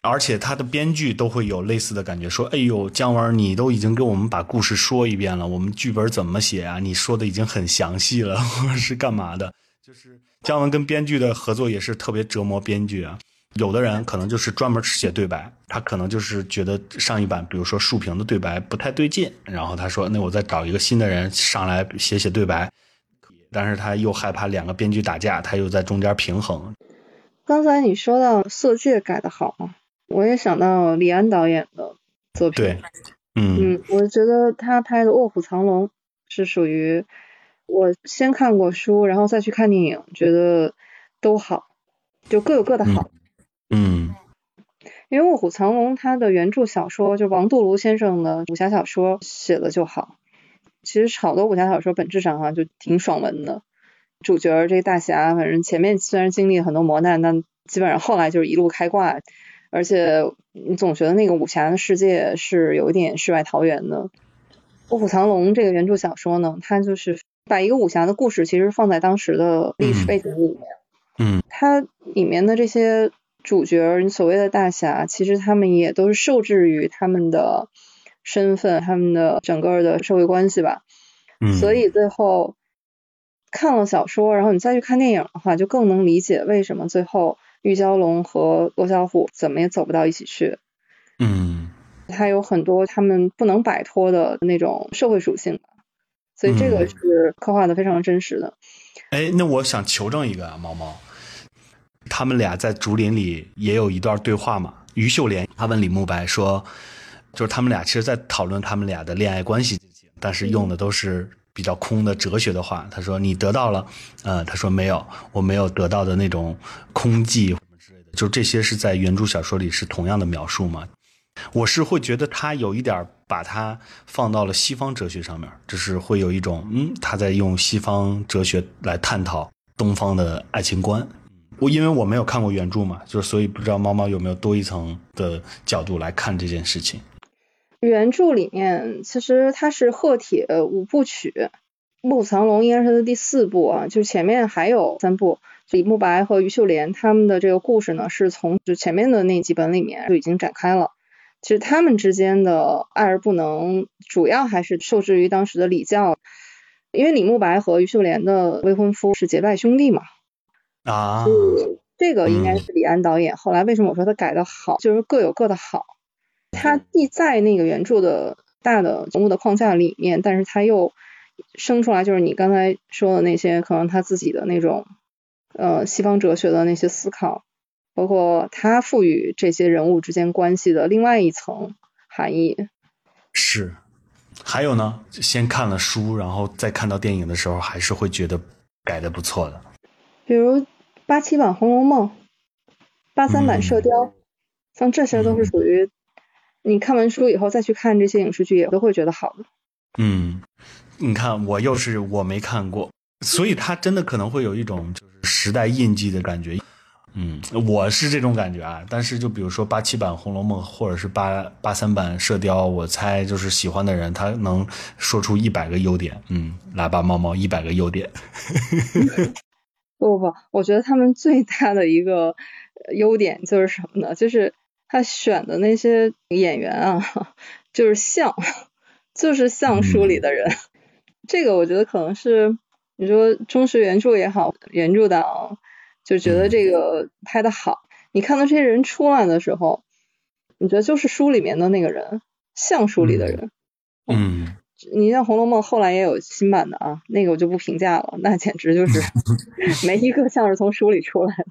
Speaker 2: 而且他的编剧都会有类似的感觉，说：“哎呦，姜文，你都已经给我们把故事说一遍了，我们剧本怎么写啊？你说的已经很详细了，<laughs> 或者是干嘛的？”就是姜文跟编剧的合作也是特别折磨编剧啊。有的人可能就是专门写对白，他可能就是觉得上一版，比如说竖屏的对白不太对劲，然后他说：“那我再找一个新的人上来写写对白。”但是他又害怕两个编剧打架，他又在中间平衡。
Speaker 1: 刚才你说到《色戒》改的好。我也想到李安导演的作品，
Speaker 2: 对，嗯
Speaker 1: 嗯，我觉得他拍的《卧虎藏龙》是属于我先看过书，然后再去看电影，觉得都好，就各有各的好，
Speaker 2: 嗯，
Speaker 1: 因为《卧虎藏龙》它的原著小说就王杜庐先生的武侠小说写的就好，其实好多武侠小说本质上哈就挺爽文的，主角这大侠反正前面虽然经历很多磨难，但基本上后来就是一路开挂。而且你总觉得那个武侠的世界是有一点世外桃源的。《卧虎藏龙》这个原著小说呢，它就是把一个武侠的故事其实放在当时的历史背景里面。
Speaker 2: 嗯。
Speaker 1: 它里面的这些主角，你所谓的大侠，其实他们也都是受制于他们的身份、他们的整个的社会关系吧。
Speaker 2: 嗯。
Speaker 1: 所以最后看了小说，然后你再去看电影的话，就更能理解为什么最后。玉娇龙和罗小虎怎么也走不到一起去。
Speaker 2: 嗯，
Speaker 1: 他有很多他们不能摆脱的那种社会属性，所以这个是刻画的非常真实的。
Speaker 2: 哎，那我想求证一个啊，猫猫，他们俩在竹林里也有一段对话嘛？于秀莲她问李慕白说，就是他们俩其实在讨论他们俩的恋爱关系，但是用的都是。比较空的哲学的话，他说你得到了，呃，他说没有，我没有得到的那种空寂之类的，就这些是在原著小说里是同样的描述吗？我是会觉得他有一点把它放到了西方哲学上面，就是会有一种嗯，他在用西方哲学来探讨东方的爱情观。我因为我没有看过原著嘛，就是所以不知道猫猫有没有多一层的角度来看这件事情。
Speaker 1: 原著里面其实它是鹤铁五部曲，《卧虎藏龙》应该是它的第四部啊，就前面还有三部，李慕白和于秀莲他们的这个故事呢，是从就前面的那几本里面就已经展开了。其实他们之间的爱而不能，主要还是受制于当时的礼教，因为李慕白和于秀莲的未婚夫是结拜兄弟嘛。
Speaker 2: 啊，
Speaker 1: 这个应该是李安导演。后来为什么我说他改的好，就是各有各的好。他既在那个原著的大的人物的框架里面，但是他又生出来，就是你刚才说的那些，可能他自己的那种呃西方哲学的那些思考，包括他赋予这些人物之间关系的另外一层含义。
Speaker 2: 是，还有呢，先看了书，然后再看到电影的时候，还是会觉得改的不错的。
Speaker 1: 比如八七版《红楼梦》，八三版《射雕》，像这些都是属于。你看完书以后再去看这些影视剧，也都会觉得好的。
Speaker 2: 嗯，你看我又是我没看过，所以它真的可能会有一种就是时代印记的感觉。嗯，我是这种感觉啊。但是就比如说八七版《红楼梦》或者是八八三版《射雕》，我猜就是喜欢的人他能说出一百个优点。嗯，喇叭猫猫一百个优点。<laughs>
Speaker 1: 不不不，我觉得他们最大的一个优点就是什么呢？就是。他选的那些演员啊，就是像，就是像书里的人。这个我觉得可能是你说忠实原著也好，原著党就觉得这个拍的好。你看到这些人出来的时候，你觉得就是书里面的那个人，像书里的人。
Speaker 2: 嗯。
Speaker 1: 你像《红楼梦》后来也有新版的啊，那个我就不评价了，那简直就是 <laughs> 没一个像是从书里出来的。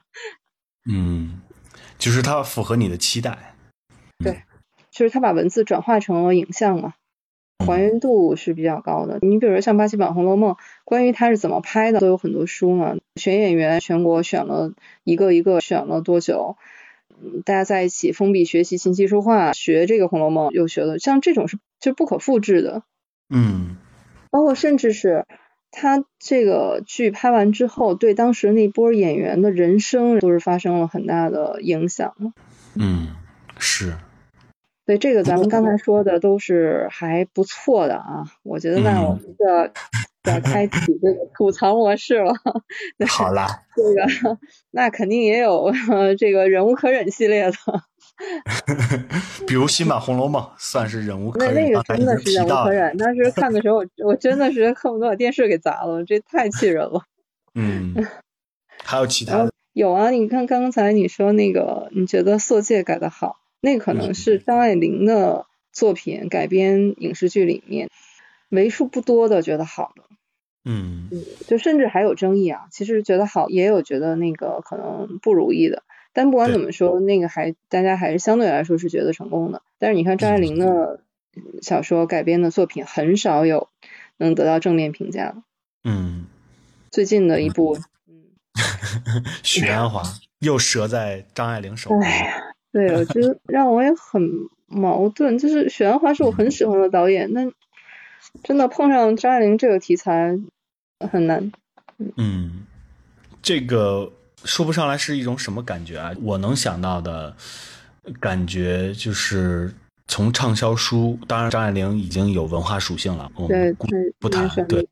Speaker 2: 嗯。就是它符合你的期待，
Speaker 1: 对，就是它把文字转化成了影像嘛，还原度是比较高的。你比如说像八七版《红楼梦》，关于它是怎么拍的，都有很多书嘛。选演员，全国选了一个一个，选了多久？大家在一起封闭学习琴棋书画，学这个《红楼梦》，又学了，像这种是就不可复制的。
Speaker 2: 嗯，
Speaker 1: 包括甚至是他这个剧拍完之后，对当时那波演员的人生都是发生了很大的影响。
Speaker 2: 嗯，是。
Speaker 1: 所以这个咱们刚才说的都是还不错的啊，我觉得那我们就要开启这个吐槽模式了。<laughs>
Speaker 2: 好啦，
Speaker 1: 这个那肯定也有这个忍无可忍系列的。<laughs>
Speaker 2: 比如新版《红楼梦》算是忍无可忍，
Speaker 1: 那那个真的是忍无可忍。当时 <laughs> 看的时候，我我真的是恨不得把电视给砸了，这太气人了。
Speaker 2: 嗯，还有其他的？
Speaker 1: 有啊，你看刚才你说那个，你觉得《色戒》改的好，那可能是张爱玲的作品改编影视剧里面为数不多的觉得好的。
Speaker 2: 嗯，
Speaker 1: 就甚至还有争议啊。其实觉得好，也有觉得那个可能不如意的。但不管怎么说，那个还大家还是相对来说是觉得成功的。但是你看张爱玲的小说改编的作品，很少有能得到正面评价的。
Speaker 2: 嗯，
Speaker 1: 最近的一部，<laughs>
Speaker 2: 嗯，许鞍华又折在张爱玲手里。
Speaker 1: 哎呀，对，我觉得 <laughs> 让我也很矛盾。就是许鞍华是我很喜欢的导演，那真的碰上张爱玲这个题材很难。
Speaker 2: 嗯，这个。说不上来是一种什么感觉啊！我能想到的感觉就是从畅销书，当然张爱玲已经有文化属性了，我们不谈。对，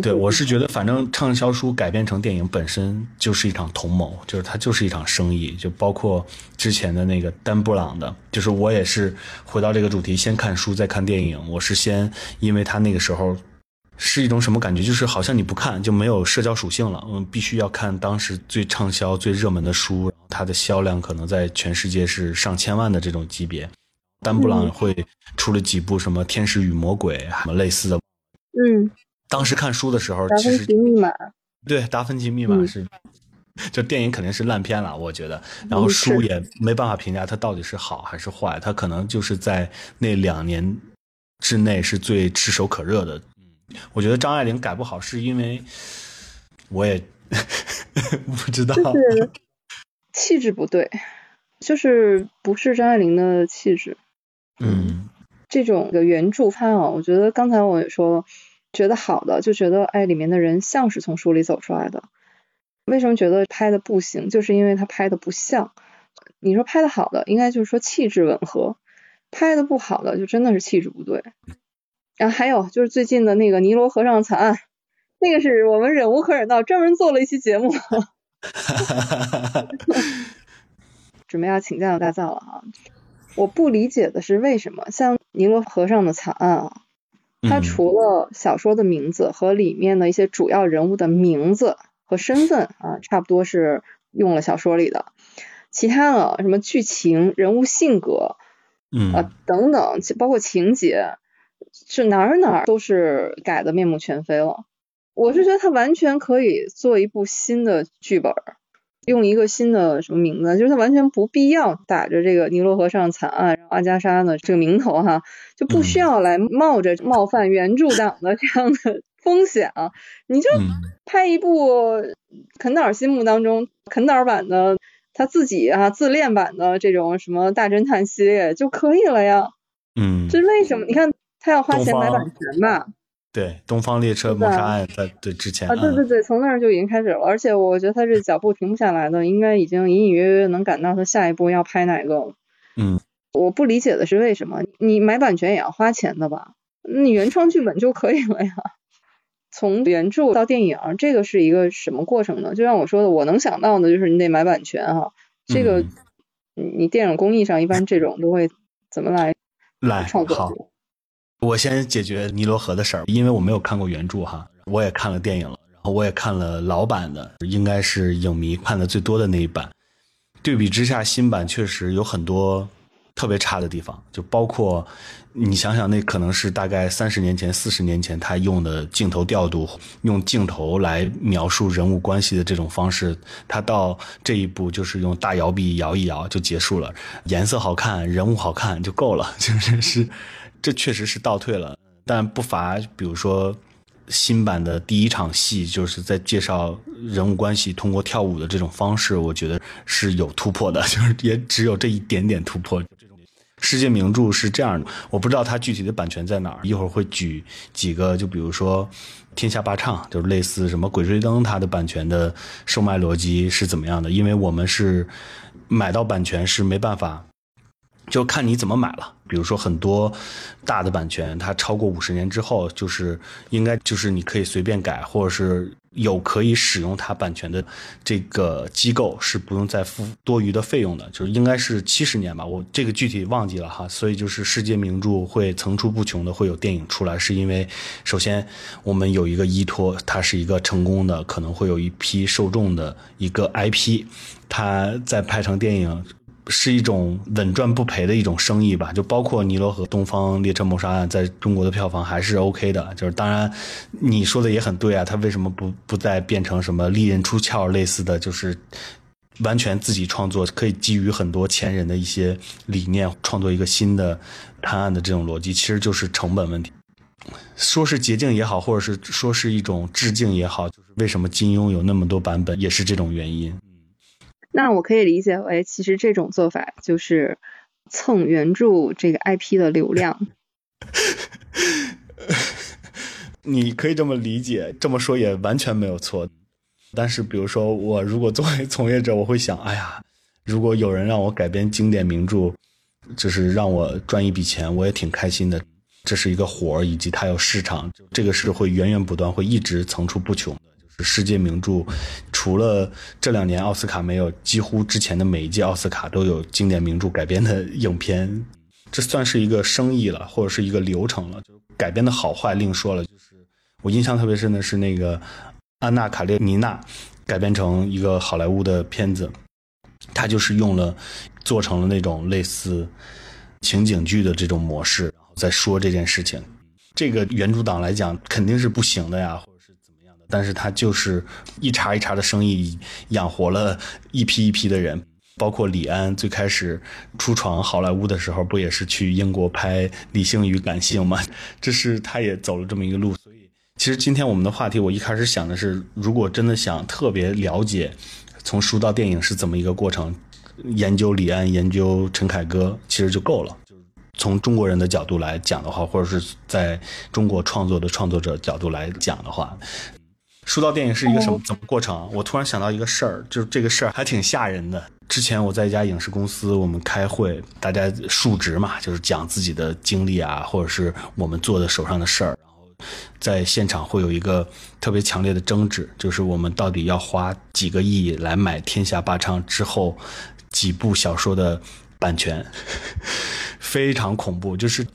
Speaker 2: 对我是觉得，反正畅销书改编成电影本身就是一场同谋，就是它就是一场生意。就包括之前的那个丹布朗的，就是我也是回到这个主题，先看书再看电影。我是先，因为他那个时候。是一种什么感觉？就是好像你不看就没有社交属性了。嗯，必须要看当时最畅销、最热门的书，它的销量可能在全世界是上千万的这种级别。丹布朗会出了几部什么《天使与魔鬼》什么类似的。
Speaker 1: 嗯，
Speaker 2: 当时看书的时候，达
Speaker 1: 芬奇密码。
Speaker 2: 对，达芬奇密码是，<laughs> 就电影肯定是烂片了，我觉得。然后书也没办法评价它到底是好还是坏，它可能就是在那两年之内是最炙手可热的。我觉得张爱玲改不好，是因为我也 <laughs> 不知道，
Speaker 1: 就是气质不对，就是不是张爱玲的气质。
Speaker 2: 嗯，
Speaker 1: 这种的原著番啊，我觉得刚才我也说了，觉得好的就觉得哎，里面的人像是从书里走出来的。为什么觉得拍的不行？就是因为他拍的不像。你说拍的好的，应该就是说气质吻合；拍的不好的，就真的是气质不对。然后还有就是最近的那个尼罗河上惨案，那个是我们忍无可忍到专门做了一期节目，<laughs> 准备要请教大造了哈。我不理解的是为什么像尼罗河上的惨案啊，它除了小说的名字和里面的一些主要人物的名字和身份啊，差不多是用了小说里的，其他的什么剧情、人物性格，
Speaker 2: 嗯
Speaker 1: 啊等等，包括情节。是哪儿哪儿都是改的面目全非了。我是觉得他完全可以做一部新的剧本，用一个新的什么名字，就是他完全不必要打着这个尼罗河上惨案，然后阿加莎的这个名头哈，就不需要来冒着冒犯原著党的这样的风险啊。你就拍一部肯导心目当中肯导版的他自己啊自恋版的这种什么大侦探系列就可以了呀。
Speaker 2: 嗯，
Speaker 1: 这为什么？你看。他要花钱买版权吧？
Speaker 2: 对，《东方列车谋杀案》在对之前
Speaker 1: 啊，对对对，从那儿就已经开始了。而且我觉得他这脚步停不下来的，应该已经隐隐约约能感到他下一步要拍哪个了。
Speaker 2: 嗯，
Speaker 1: 我不理解的是为什么你买版权也要花钱的吧？你原创剧本就可以了呀。从原著到电影，这个是一个什么过程呢？就像我说的，我能想到的就是你得买版权哈。这个你电影工艺上一般这种都会怎么来
Speaker 2: 来
Speaker 1: 创作？
Speaker 2: 我先解决尼罗河的事儿，因为我没有看过原著哈，我也看了电影了，然后我也看了老版的，应该是影迷看的最多的那一版。对比之下，新版确实有很多特别差的地方，就包括你想想，那可能是大概三十年前、四十年前他用的镜头调度，用镜头来描述人物关系的这种方式，他到这一步就是用大摇臂摇一摇就结束了，颜色好看，人物好看就够了，<laughs> 就是是。这确实是倒退了，但不乏，比如说新版的第一场戏，就是在介绍人物关系，通过跳舞的这种方式，我觉得是有突破的，<laughs> 就是也只有这一点点突破。世界名著是这样的，我不知道它具体的版权在哪儿，一会儿会举几个，就比如说《天下霸唱》，就是类似什么《鬼吹灯》，它的版权的售卖逻辑是怎么样的？因为我们是买到版权是没办法。就看你怎么买了，比如说很多大的版权，它超过五十年之后，就是应该就是你可以随便改，或者是有可以使用它版权的这个机构是不用再付多余的费用的，就是应该是七十年吧，我这个具体忘记了哈。所以就是世界名著会层出不穷的会有电影出来，是因为首先我们有一个依托，它是一个成功的，可能会有一批受众的一个 IP，它再拍成电影。是一种稳赚不赔的一种生意吧，就包括《尼罗河东方列车谋杀案》在中国的票房还是 OK 的。就是当然，你说的也很对啊，他为什么不不再变成什么利刃出鞘类似的就是完全自己创作，可以基于很多前人的一些理念创作一个新的探案的这种逻辑，其实就是成本问题。说是捷径也好，或者是说是一种致敬也好，就是为什么金庸有那么多版本，也是这种原因。
Speaker 1: 那我可以理解为，其实这种做法就是蹭原著这个 IP 的流量。<laughs>
Speaker 2: 你可以这么理解，这么说也完全没有错。但是，比如说我如果作为从业者，我会想，哎呀，如果有人让我改编经典名著，就是让我赚一笔钱，我也挺开心的。这是一个活儿，以及它有市场，这个是会源源不断，会一直层出不穷的。世界名著，除了这两年奥斯卡没有，几乎之前的每一届奥斯卡都有经典名著改编的影片，这算是一个生意了，或者是一个流程了。就是改编的好坏另说了。就是我印象特别深的是那个《安娜卡列尼娜》改编成一个好莱坞的片子，它就是用了做成了那种类似情景剧的这种模式，然后再说这件事情。这个原著党来讲肯定是不行的呀。但是他就是一茬一茬的生意养活了一批一批的人，包括李安最开始出闯好莱坞的时候，不也是去英国拍《理性与感性》吗？<laughs> 这是他也走了这么一个路。所以，其实今天我们的话题，我一开始想的是，如果真的想特别了解从书到电影是怎么一个过程，研究李安，研究陈凯歌，其实就够了。就是从中国人的角度来讲的话，或者是在中国创作的创作者角度来讲的话。说到电影是一个什么怎么过程？我突然想到一个事儿，就是这个事儿还挺吓人的。之前我在一家影视公司，我们开会，大家述职嘛，就是讲自己的经历啊，或者是我们做的手上的事儿。然后在现场会有一个特别强烈的争执，就是我们到底要花几个亿来买《天下霸唱》之后几部小说的版权，<laughs> 非常恐怖，就是。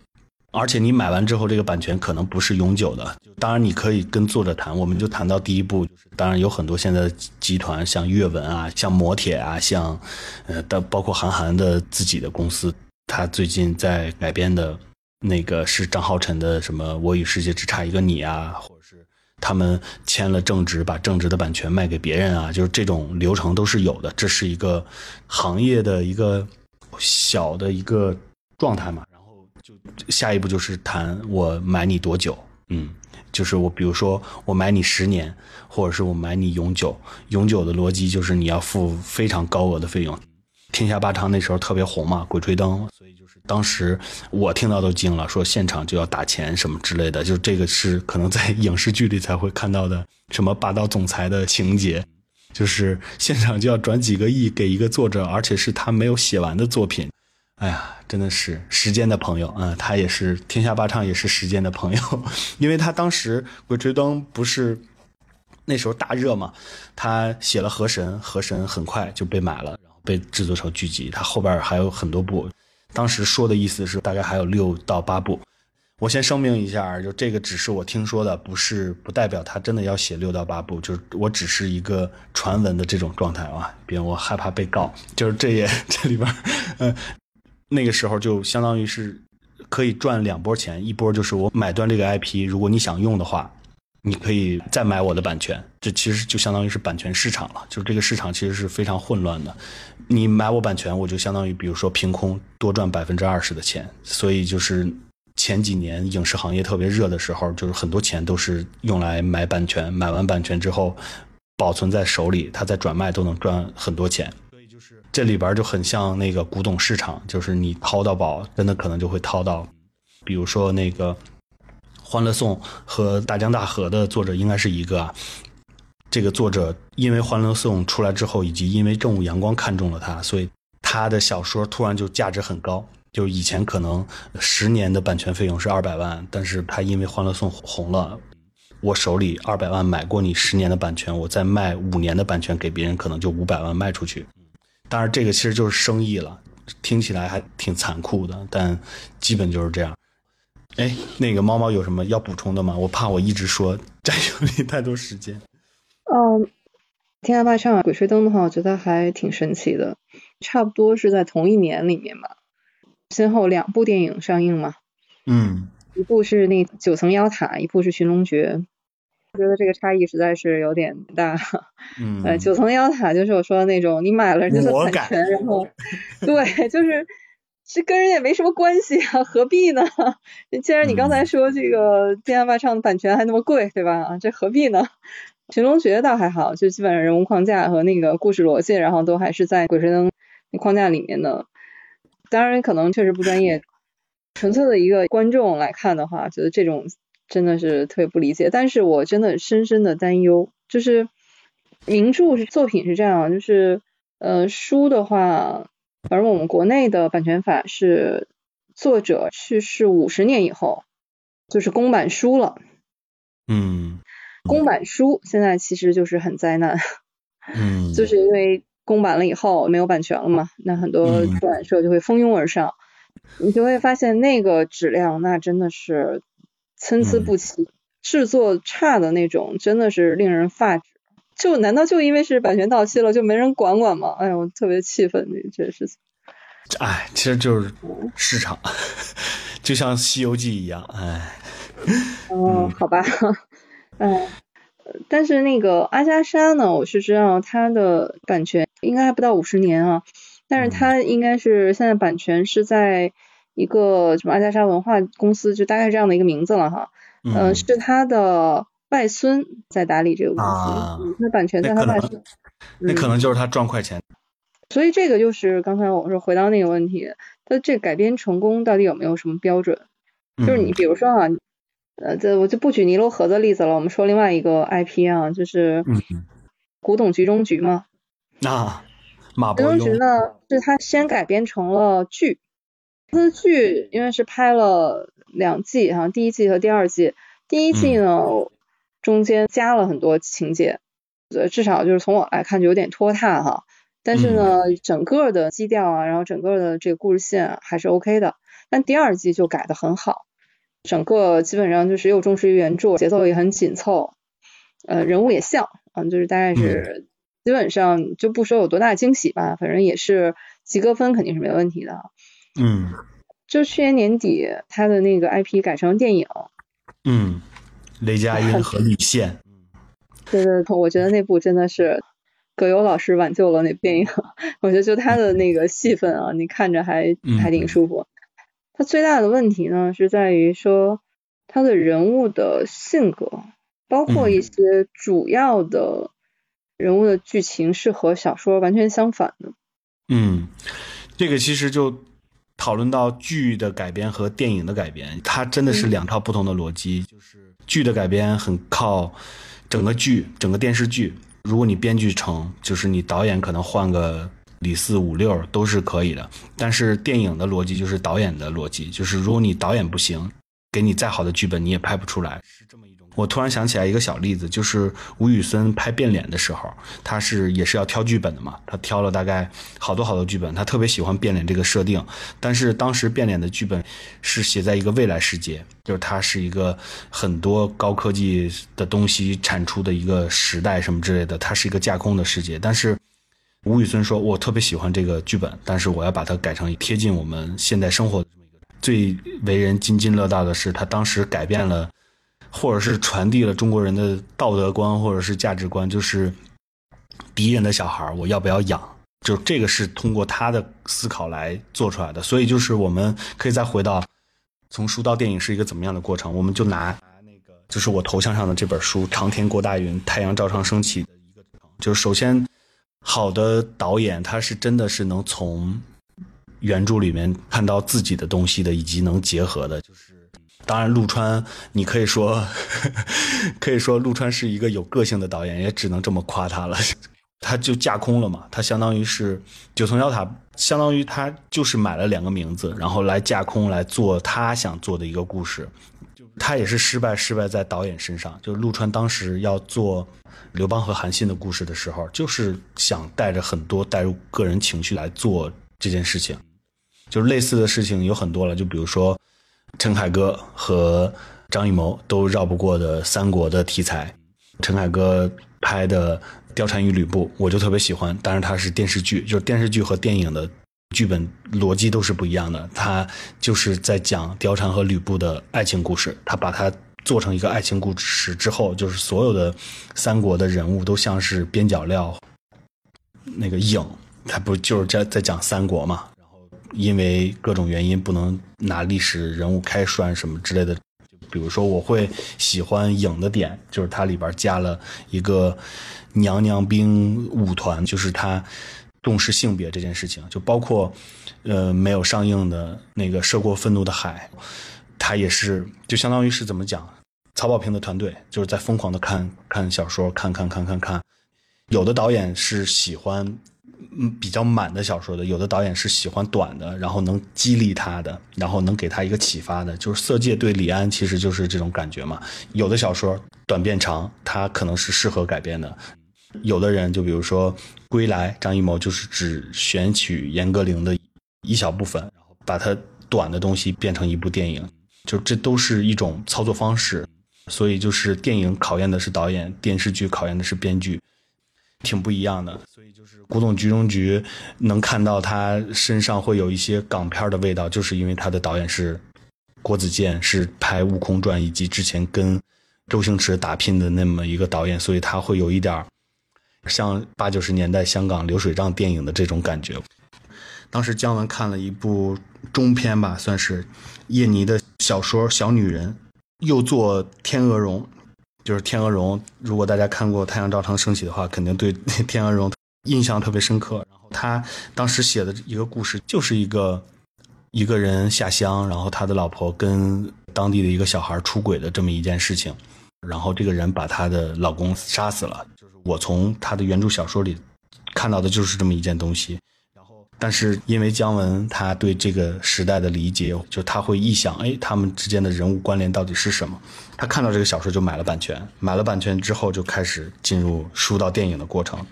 Speaker 2: 而且你买完之后，这个版权可能不是永久的。当然，你可以跟作者谈。我们就谈到第一步，当然有很多现在集团，像阅文啊，像磨铁啊，像呃，的包括韩寒的自己的公司，他最近在改编的那个是张浩辰的什么《我与世界只差一个你》啊，或者是他们签了正直，把正直的版权卖给别人啊，就是这种流程都是有的。这是一个行业的一个小的一个状态嘛。就下一步就是谈我买你多久，嗯，就是我比如说我买你十年，或者是我买你永久，永久的逻辑就是你要付非常高额的费用。天下霸唱那时候特别红嘛，鬼吹灯，所以就是当时我听到都惊了，说现场就要打钱什么之类的，就这个是可能在影视剧里才会看到的什么霸道总裁的情节，就是现场就要转几个亿给一个作者，而且是他没有写完的作品。哎呀，真的是时间的朋友啊！他也是天下霸唱，也是时间的朋友，<laughs> 因为他当时《鬼吹灯》不是那时候大热嘛，他写了《河神》，《河神》很快就被买了，然后被制作成剧集。他后边还有很多部，当时说的意思是大概还有六到八部。我先声明一下，就这个只是我听说的，不是不代表他真的要写六到八部，就是我只是一个传闻的这种状态啊，别我害怕被告，就是这也 <laughs> 这里边，嗯。那个时候就相当于是可以赚两波钱，一波就是我买断这个 IP，如果你想用的话，你可以再买我的版权。这其实就相当于是版权市场了，就是这个市场其实是非常混乱的。你买我版权，我就相当于比如说凭空多赚百分之二十的钱。所以就是前几年影视行业特别热的时候，就是很多钱都是用来买版权，买完版权之后保存在手里，它再转卖都能赚很多钱。这里边就很像那个古董市场，就是你掏到宝，真的可能就会掏到。比如说那个《欢乐颂》和《大江大河》的作者应该是一个。这个作者因为《欢乐颂》出来之后，以及因为正午阳光看中了他，所以他的小说突然就价值很高。就以前可能十年的版权费用是二百万，但是他因为《欢乐颂》红了，我手里二百万买过你十年的版权，我再卖五年的版权给别人，可能就五百万卖出去。当然，这个其实就是生意了，听起来还挺残酷的，但基本就是这样。哎，那个猫猫有什么要补充的吗？我怕我一直说占用你太多时间。
Speaker 1: 嗯，天涯霸唱、鬼吹灯的话，我觉得还挺神奇的，差不多是在同一年里面吧，先后两部电影上映嘛。
Speaker 2: 嗯，
Speaker 1: 一部是那九层妖塔，一部是寻龙诀。我觉得这个差异实在是有点大。
Speaker 2: 嗯，<laughs>
Speaker 1: 呃，九层妖塔就是我说的那种，你买了人家的版权，然后对，就是这跟人也没什么关系啊，何必呢？<laughs> 既然你刚才说这个天涯霸唱的版权还那么贵，对吧？啊，这何必呢？寻龙诀倒还好，就基本上人物框架和那个故事逻辑，然后都还是在鬼吹灯框架里面的。当然，可能确实不专业。纯粹的一个观众来看的话，觉得这种真的是特别不理解。但是我真的深深的担忧，就是名著是作品是这样，就是呃书的话，反正我们国内的版权法是作者去世五十年以后，就是公版书了。
Speaker 2: 嗯。
Speaker 1: 公版书现在其实就是很灾难，
Speaker 2: 嗯，<laughs>
Speaker 1: 就是因为公版了以后没有版权了嘛，那很多出版社就会蜂拥而上，你就会发现那个质量那真的是参差不齐，制作差的那种真的是令人发指。就难道就因为是版权到期了就没人管管吗？哎呦，特别气愤这这事情。
Speaker 2: 哎，其实就是市场，<laughs> 就像《西游记》一样，哎。
Speaker 1: 哦，好吧。嗯，<laughs> 但是那个阿加莎呢，我是知道它的版权应该还不到五十年啊，但是它应该是现在版权是在一个什么阿加莎文化公司，就大概这样的一个名字了哈。嗯，是他的外孙在打理这个公司，那版权在他外孙。
Speaker 2: 那可能就是他赚快钱。
Speaker 1: 所以这个就是刚才我说回到那个问题，他这改编成功到底有没有什么标准？就是你比如说啊。呃，这我就不举尼罗河的例子了，我们说另外一个 IP 啊，就是古董局中局嘛。
Speaker 2: 那马
Speaker 1: 伯庸。局中局呢，是他先改编成了剧，这剧因为是拍了两季哈，第一季和第二季。第一季呢，中间加了很多情节，呃，至少就是从我来看就有点拖沓哈。但是呢，整个的基调啊，然后整个的这个故事线还是 OK 的。但第二季就改的很好。整个基本上就是又忠实于原著，节奏也很紧凑，呃，人物也像，嗯，就是大概是基本上就不说有多大惊喜吧，反正也是及格分肯定是没问题的。
Speaker 2: 嗯，
Speaker 1: 就去年年底他的那个 IP 改成电影，
Speaker 2: 嗯，雷佳音和李现，<laughs>
Speaker 1: 对对对，我觉得那部真的是葛优老师挽救了那电影，<laughs> 我觉得就他的那个戏份啊，你看着还还挺舒服。他最大的问题呢，是在于说他的人物的性格，包括一些主要的人物的剧情是和小说完全相反的。
Speaker 2: 嗯，这个其实就讨论到剧的改编和电影的改编，它真的是两套不同的逻辑。就是剧的改编很靠整个剧、整个电视剧，如果你编剧成，就是你导演可能换个。李四五六都是可以的，但是电影的逻辑就是导演的逻辑，就是如果你导演不行，给你再好的剧本你也拍不出来，是这么一种。我突然想起来一个小例子，就是吴宇森拍变脸的时候，他是也是要挑剧本的嘛，他挑了大概好多好多剧本，他特别喜欢变脸这个设定，但是当时变脸的剧本是写在一个未来世界，就是它是一个很多高科技的东西产出的一个时代什么之类的，它是一个架空的世界，但是。吴宇森说：“我特别喜欢这个剧本，但是我要把它改成贴近我们现代生活的这么一个。最为人津津乐道的是，他当时改变了，或者是传递了中国人的道德观或者是价值观，就是敌人的小孩我要不要养？就这个是通过他的思考来做出来的。所以就是我们可以再回到从书到电影是一个怎么样的过程？我们就拿拿那个，就是我头像上的这本书《长天过大云，太阳照常升起》的一个，就是首先。”好的导演他是真的是能从原著里面看到自己的东西的，以及能结合的。就是当然，陆川你可以说 <laughs> 可以说陆川是一个有个性的导演，也只能这么夸他了。<laughs> 他就架空了嘛，他相当于是九层妖塔，相当于他就是买了两个名字，然后来架空来做他想做的一个故事。他也是失败，失败在导演身上。就是陆川当时要做刘邦和韩信的故事的时候，就是想带着很多带入个人情绪来做这件事情。就是类似的事情有很多了，就比如说陈凯歌和张艺谋都绕不过的三国的题材。陈凯歌拍的《貂蝉与吕布》，我就特别喜欢，但是它是电视剧，就是电视剧和电影的。剧本逻辑都是不一样的，他就是在讲貂蝉和吕布的爱情故事。他把它做成一个爱情故事之后，就是所有的三国的人物都像是边角料。那个影，他不就是在在讲三国嘛？因为各种原因不能拿历史人物开涮什么之类的。比如说，我会喜欢影的点，就是它里边加了一个娘娘兵舞团，就是他。重视性别这件事情，就包括，呃，没有上映的那个《涉过愤怒的海》，他也是，就相当于是怎么讲，曹保平的团队就是在疯狂的看看小说，看看看看看。有的导演是喜欢嗯比较满的小说的，有的导演是喜欢短的，然后能激励他的，然后能给他一个启发的。就是《色戒》对李安其实就是这种感觉嘛。有的小说短变长，它可能是适合改编的。有的人就比如说。归来，张艺谋就是只选取严歌苓的一小部分，然后把它短的东西变成一部电影，就这都是一种操作方式。所以就是电影考验的是导演，电视剧考验的是编剧，挺不一样的。所以就是古董局中局能看到他身上会有一些港片的味道，就是因为他的导演是郭子健，是拍《悟空传》以及之前跟周星驰打拼的那么一个导演，所以他会有一点像八九十年代香港流水账电影的这种感觉。当时姜文看了一部中篇吧，算是叶妮的小说《小女人》，又做《天鹅绒》，就是《天鹅绒》。如果大家看过《太阳照常升起》的话，肯定对 <laughs>《天鹅绒》印象特别深刻。然后他当时写的一个故事，就是一个一个人下乡，然后他的老婆跟当地的一个小孩出轨的这么一件事情。然后这个人把他的老公杀死了。就是我从他的原著小说里看到的就是这么一件东西，然后，但是因为姜文他对这个时代的理解，就他会臆想，哎，他们之间的人物关联到底是什么？他看到这个小说就买了版权，买了版权之后就开始进入书到电影的过程。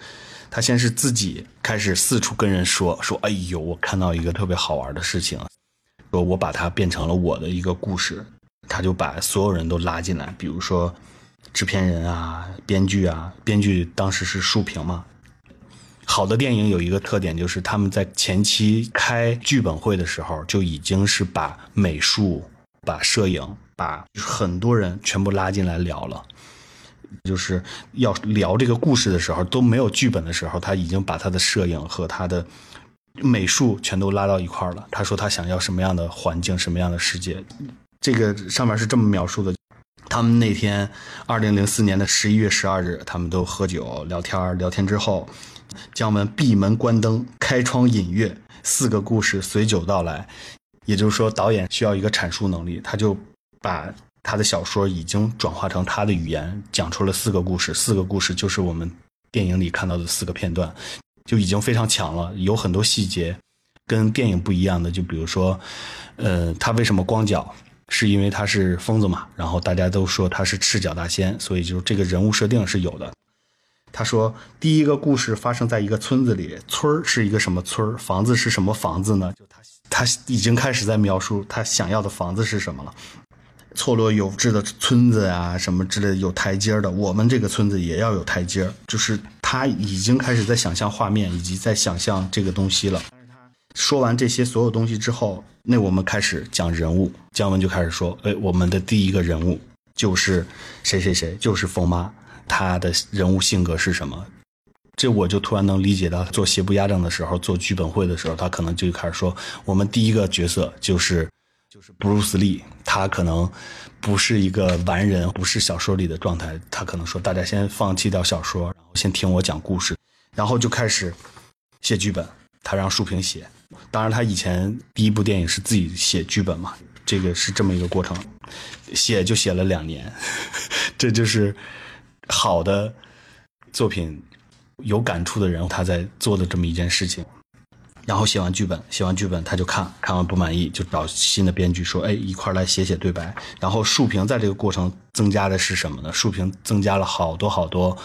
Speaker 2: 他先是自己开始四处跟人说，说，哎呦，我看到一个特别好玩的事情，说我把它变成了我的一个故事，他就把所有人都拉进来，比如说。制片人啊，编剧啊，编剧当时是树平嘛。好的电影有一个特点，就是他们在前期开剧本会的时候，就已经是把美术、把摄影、把很多人全部拉进来聊了。就是要聊这个故事的时候，都没有剧本的时候，他已经把他的摄影和他的美术全都拉到一块了。他说他想要什么样的环境，什么样的世界，这个上面是这么描述的。他们那天，二零零四年的十一月十二日，他们都喝酒聊天聊天之后，姜文闭门关灯，开窗饮月，四个故事随酒到来。也就是说，导演需要一个阐述能力，他就把他的小说已经转化成他的语言，讲出了四个故事。四个故事就是我们电影里看到的四个片段，就已经非常强了。有很多细节跟电影不一样的，就比如说，呃，他为什么光脚？是因为他是疯子嘛，然后大家都说他是赤脚大仙，所以就这个人物设定是有的。他说，第一个故事发生在一个村子里，村儿是一个什么村儿，房子是什么房子呢？就他他已经开始在描述他想要的房子是什么了。错落有致的村子啊，什么之类的，有台阶的，我们这个村子也要有台阶，就是他已经开始在想象画面，以及在想象这个东西了。说完这些所有东西之后，那我们开始讲人物。姜文就开始说：“哎，我们的第一个人物就是谁谁谁，就是疯妈。她的人物性格是什么？”这我就突然能理解到，做邪不压正的时候，做剧本会的时候，他可能就开始说：“我们第一个角色就是就是布鲁斯利，他可能不是一个完人，不是小说里的状态。他可能说，大家先放弃掉小说，然后先听我讲故事。”然后就开始写剧本，他让树平写。当然，他以前第一部电影是自己写剧本嘛，这个是这么一个过程，写就写了两年，<laughs> 这就是好的作品，有感触的人他在做的这么一件事情。然后写完剧本，写完剧本他就看看完不满意，就找新的编剧说：“哎，一块来写写对白。”然后树平在这个过程增加的是什么呢？树平增加了好多好多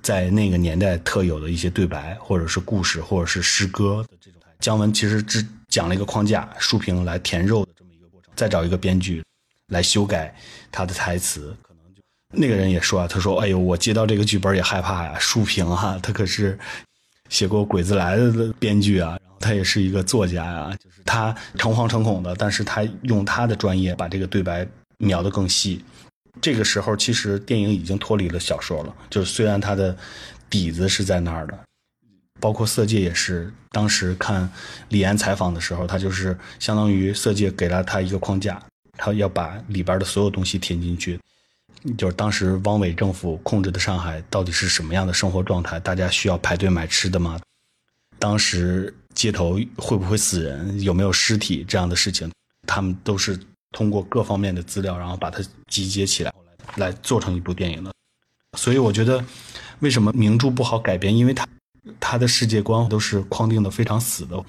Speaker 2: 在那个年代特有的一些对白，或者是故事，或者是诗歌的这种。姜文其实只讲了一个框架，树平来填肉的这么一个过程，再找一个编剧来修改他的台词。可能就那个人也说啊，他说：“哎呦，我接到这个剧本也害怕呀，树平哈，他可是写过《鬼子来了》的编剧啊。”他也是一个作家呀，就是他诚惶诚恐的，但是他用他的专业把这个对白描得更细。这个时候，其实电影已经脱离了小说了，就是虽然他的底子是在那儿的，包括《色戒》也是。当时看李安采访的时候，他就是相当于《色戒》给了他一个框架，他要把里边的所有东西填进去。就是当时汪伪政府控制的上海到底是什么样的生活状态？大家需要排队买吃的吗？当时。街头会不会死人？有没有尸体这样的事情？他们都是通过各方面的资料，然后把它集结起来，来做成一部电影的。所以我觉得，为什么名著不好改编？因为它它的世界观都是框定的非常死的，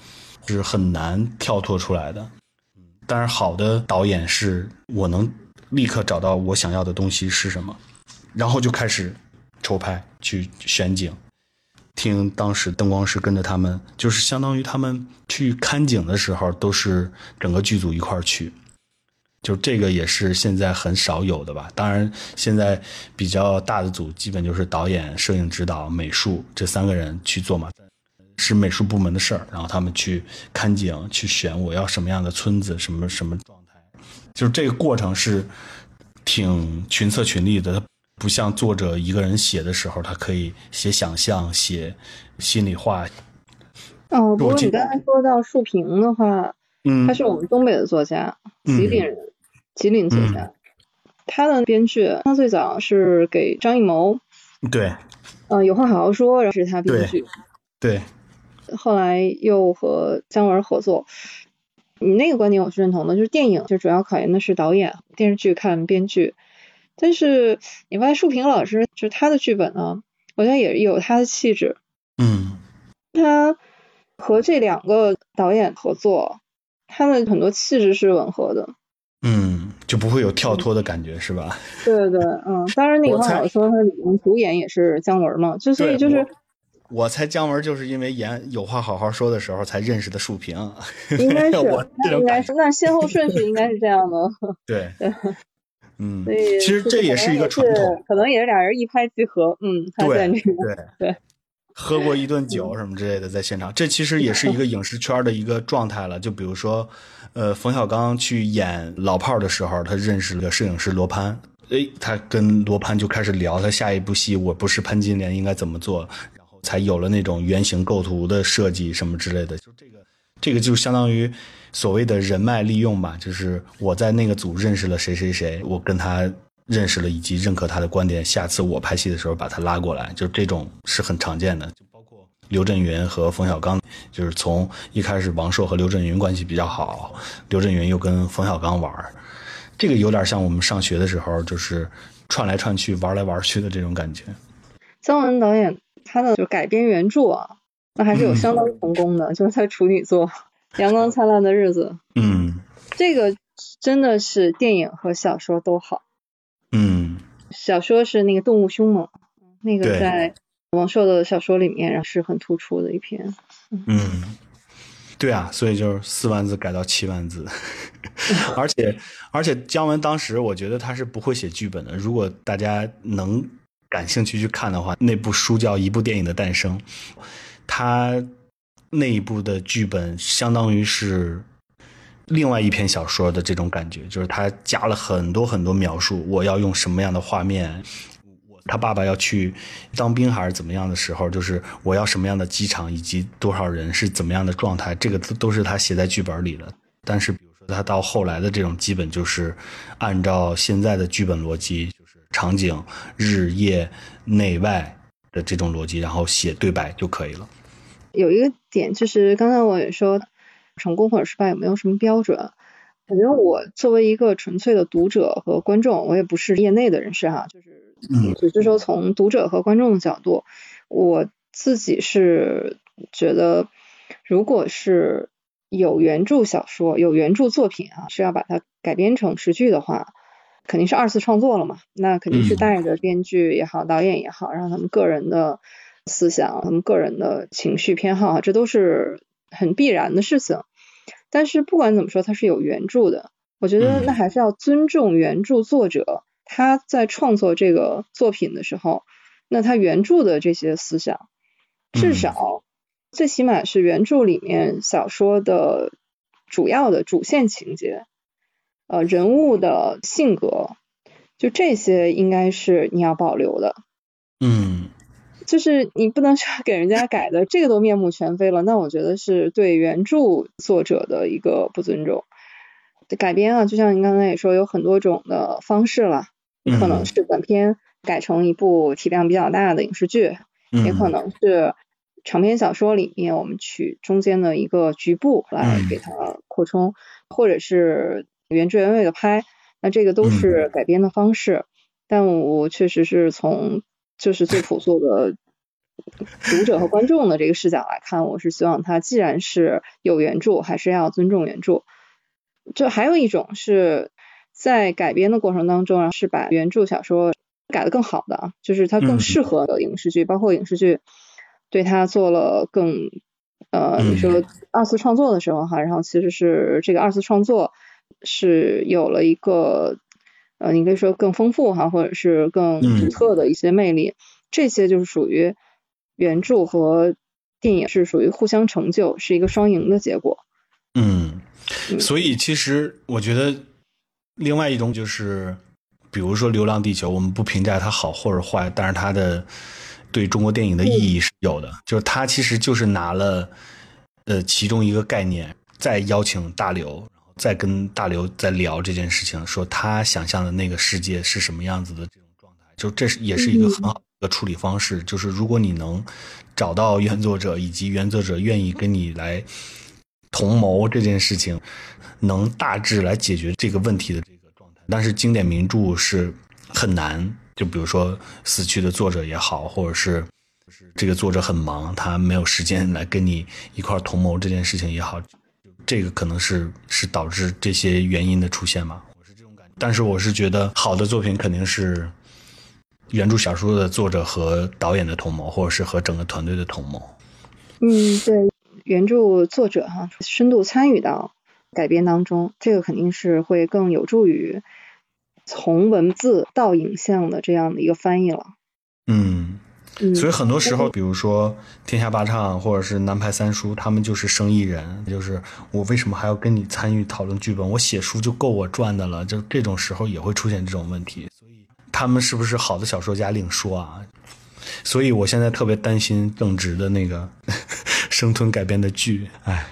Speaker 2: 是很难跳脱出来的。但是好的导演是我能立刻找到我想要的东西是什么，然后就开始抽拍去选景。听当时灯光师跟着他们，就是相当于他们去看景的时候，都是整个剧组一块去，就这个也是现在很少有的吧。当然，现在比较大的组基本就是导演、摄影指导、美术这三个人去做嘛，是美术部门的事儿。然后他们去看景、去选我要什么样的村子、什么什么，就是这个过程是挺群策群力的。不像作者一个人写的时候，他可以写想象、写心里话。
Speaker 1: 哦，不过你刚才说到树平的话，
Speaker 2: 嗯，
Speaker 1: 他是我们东北的作家，吉林人，吉林作家。他的编剧，他最早是给张艺谋。
Speaker 2: 对。
Speaker 1: 嗯，有话好好说，然后是他编剧。
Speaker 2: 对。
Speaker 1: 后来又和姜文合作。你那个观点我是认同的，就是电影就主要考验的是导演，电视剧看编剧。但是你发现树平老师就是他的剧本呢，我觉得也有他的气质。
Speaker 2: 嗯，
Speaker 1: 他和这两个导演合作，他的很多气质是吻合的。
Speaker 2: 嗯，就不会有跳脱的感觉，是吧？
Speaker 1: 对对对，嗯，当然那个话我说他里面主演也是姜文嘛，就所以就是。
Speaker 2: 我猜姜文就是因为演有话好好说的时候才认识的树平。
Speaker 1: 应该是，<laughs> 应该是，那先后顺序应该是这样的。<laughs>
Speaker 2: 对。嗯，其实这也
Speaker 1: 是
Speaker 2: 一个传统，
Speaker 1: 可能也是俩人一拍即合。嗯，
Speaker 2: 对
Speaker 1: 对 <laughs>
Speaker 2: 对，喝过一顿酒什么之类的，在现场，这其实也是一个影视圈的一个状态了。就比如说，呃，冯小刚去演老炮儿的时候，他认识了摄影师罗攀，哎，他跟罗攀就开始聊他下一部戏，我不是潘金莲应该怎么做，才有了那种原型构图的设计什么之类的。就这个，这个就相当于。所谓的人脉利用吧，就是我在那个组认识了谁谁谁，我跟他认识了以及认可他的观点，下次我拍戏的时候把他拉过来，就这种是很常见的。包括刘震云和冯小刚，就是从一开始王朔和刘震云关系比较好，刘震云又跟冯小刚玩，这个有点像我们上学的时候就是串来串去玩来玩去的这种感觉。
Speaker 1: 姜文导演他的就改编原著啊，那还是有相当成功的，就是他处女座。阳光灿烂的日子，
Speaker 2: 嗯，
Speaker 1: 这个真的是电影和小说都好，
Speaker 2: 嗯，
Speaker 1: 小说是那个动物凶猛，那个在王朔的小说里面，是很突出的一篇，
Speaker 2: 嗯，对啊，所以就是四万字改到七万字，<laughs> 而且而且姜文当时我觉得他是不会写剧本的，如果大家能感兴趣去看的话，那部书叫《一部电影的诞生》，他。那一部的剧本相当于是另外一篇小说的这种感觉，就是他加了很多很多描述。我要用什么样的画面？他爸爸要去当兵还是怎么样的时候？就是我要什么样的机场，以及多少人是怎么样的状态？这个都都是他写在剧本里的。但是，比如说他到后来的这种基本就是按照现在的剧本逻辑，场景日夜内外的这种逻辑，然后写对白就可以了。
Speaker 1: 有一个点就是刚才我也说，成功或者失败有没有什么标准？反正我作为一个纯粹的读者和观众，我也不是业内的人士哈，就是只是说从读者和观众的角度，我自己是觉得，如果是有原著小说、有原著作品啊，是要把它改编成实剧的话，肯定是二次创作了嘛，那肯定是带着编剧也好、导演也好，让他们个人的思想、他们个人的情绪偏好，这都是很必然的事情。但是不管怎么说，它是有原著的。我觉得那还是要尊重原著作者，他在创作这个作品的时候，那他原著的这些思想，至少最起码是原著里面小说的主要的主线情节，呃，人物的性格，就这些应该是你要保留的。
Speaker 2: 嗯。
Speaker 1: 就是你不能说给人家改的这个都面目全非了，那我觉得是对原著作者的一个不尊重。改编啊，就像您刚才也说，有很多种的方式了，可能是短片改成一部体量比较大的影视剧，也可能是长篇小说里面我们取中间的一个局部来给它扩充，或者是原汁原味的拍，那这个都是改编的方式。但我确实是从。就是最朴素的读者和观众的这个视角来看，我是希望他既然是有原著，还是要尊重原著。就还有一种是在改编的过程当中，是把原著小说改的更好的，就是它更适合的影视剧，包括影视剧对它做了更呃，你说二次创作的时候哈，然后其实是这个二次创作是有了一个。呃，你可以说更丰富哈，或者是更独特的一些魅力，这些就是属于原著和电影是属于互相成就，是一个双赢的结果。
Speaker 2: 嗯，所以其实我觉得另外一种就是，比如说《流浪地球》，我们不评价它好或者坏，但是它的对中国电影的意义是有的，就是它其实就是拿了呃其中一个概念，再邀请大刘。在跟大刘在聊这件事情，说他想象的那个世界是什么样子的这种状态，就这是也是一个很好的处理方式。就是如果你能找到原作者，以及原作者愿意跟你来同谋这件事情，能大致来解决这个问题的这个状态。但是经典名著是很难，就比如说死去的作者也好，或者是这个作者很忙，他没有时间来跟你一块同谋这件事情也好。这个可能是是导致这些原因的出现嘛？我是这种感觉。但是我是觉得好的作品肯定是原著小说的作者和导演的同谋，或者是和整个团队的同谋。
Speaker 1: 嗯，对，原著作者哈深度参与到改编当中，这个肯定是会更有助于从文字到影像的这样的一个翻译了。
Speaker 2: 嗯。所以很多时候，比如说《天下八唱》或者是《南派三叔》，他们就是生意人，就是我为什么还要跟你参与讨论剧本？我写书就够我赚的了。就这种时候也会出现这种问题。所以他们是不是好的小说家另说啊？所以我现在特别担心正直的那个 <laughs> 生吞改编的剧。哎，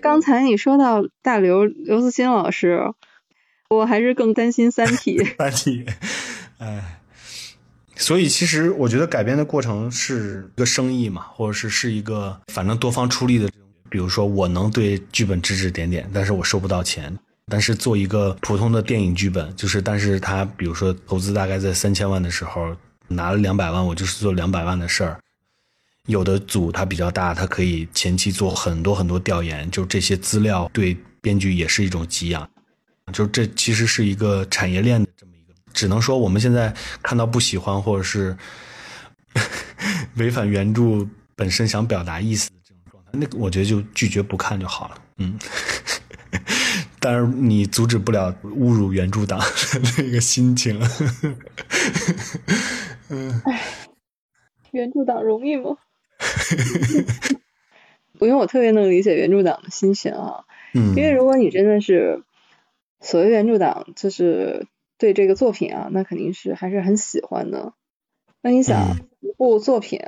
Speaker 1: 刚才你说到大刘刘慈欣老师，我还是更担心《三体》。<laughs>
Speaker 2: 三体，哎。所以，其实我觉得改编的过程是一个生意嘛，或者是是一个反正多方出力的。比如说，我能对剧本指指点点，但是我收不到钱。但是做一个普通的电影剧本，就是但是他比如说投资大概在三千万的时候，拿了两百万，我就是做两百万的事儿。有的组它比较大，它可以前期做很多很多调研，就这些资料对编剧也是一种给养。就这其实是一个产业链的这么。只能说我们现在看到不喜欢或者是违反原著本身想表达意思的这种状态，那我觉得就拒绝不看就好了。嗯，<laughs> 但是你阻止不了侮辱原著党那个心情。
Speaker 1: 嗯，哎，原著党容易吗？<laughs> 不用我特别能理解原著党的心情啊。嗯，因为如果你真的是所谓原著党，就是。对这个作品啊，那肯定是还是很喜欢的。那你想，一部作品，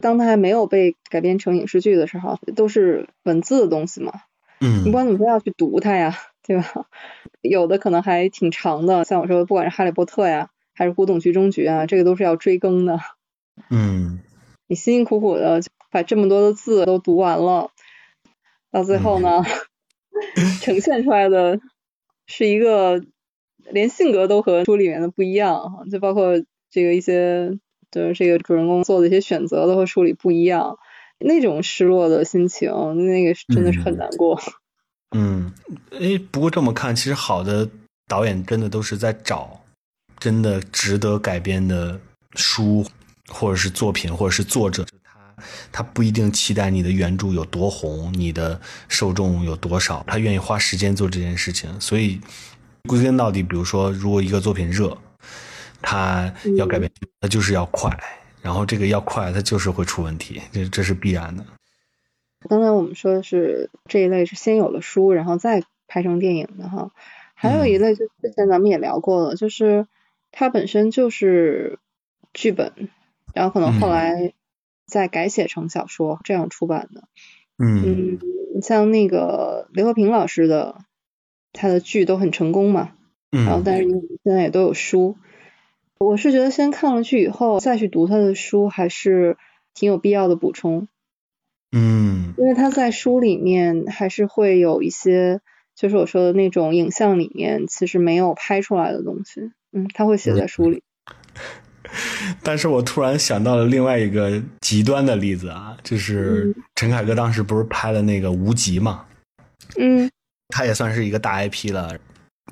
Speaker 1: 当它还没有被改编成影视剧的时候，都是文字的东西嘛。
Speaker 2: 嗯。
Speaker 1: 你不管怎么说要去读它呀，<laughs> 对吧？有的可能还挺长的，像我说，不管是《哈利波特》呀，还是《古董局中局》啊，这个都是要追更的。
Speaker 2: 嗯
Speaker 1: 你辛辛苦苦的把这么多的字都读完了，到最后呢，<laughs> 呈现出来的是一个连性格都和书里面的不一样哈，就包括这个一些就是这个主人公做的一些选择都和书里不一样，那种失落的心情，那个真的是很难过。
Speaker 2: 嗯，哎，不过这么看，其实好的导演真的都是在找真的值得改编的书，或者是作品，或者是作者。他他不一定期待你的原著有多红，你的受众有多少，他愿意花时间做这件事情。所以归根到底，比如说，如果一个作品热，它要改变，它就是要快，然后这个要快，它就是会出问题，这这是必然的。
Speaker 1: 刚才我们说的是这一类是先有了书，然后再拍成电影的哈。还有一类就之前咱们也聊过了，就是它本身就是剧本，然后可能后来再改写成小说这样出版的。
Speaker 2: 嗯
Speaker 1: 嗯，像那个刘和平老师的，他的剧都很成功嘛。然后
Speaker 2: 嗯
Speaker 1: 但是你现在也都有书。我是觉得先看了剧以后再去读他的书，还是挺有必要的补充。
Speaker 2: 嗯
Speaker 1: 因为他在书里面还是会有一些，就是我说的那种影像里面其实没有拍出来的东西，嗯，他会写在书里。<laughs>
Speaker 2: 但是我突然想到了另外一个极端的例子啊，就是陈凯歌当时不是拍了那个《无极》嘛，
Speaker 1: 嗯
Speaker 2: 他也算是一个大 IP 了。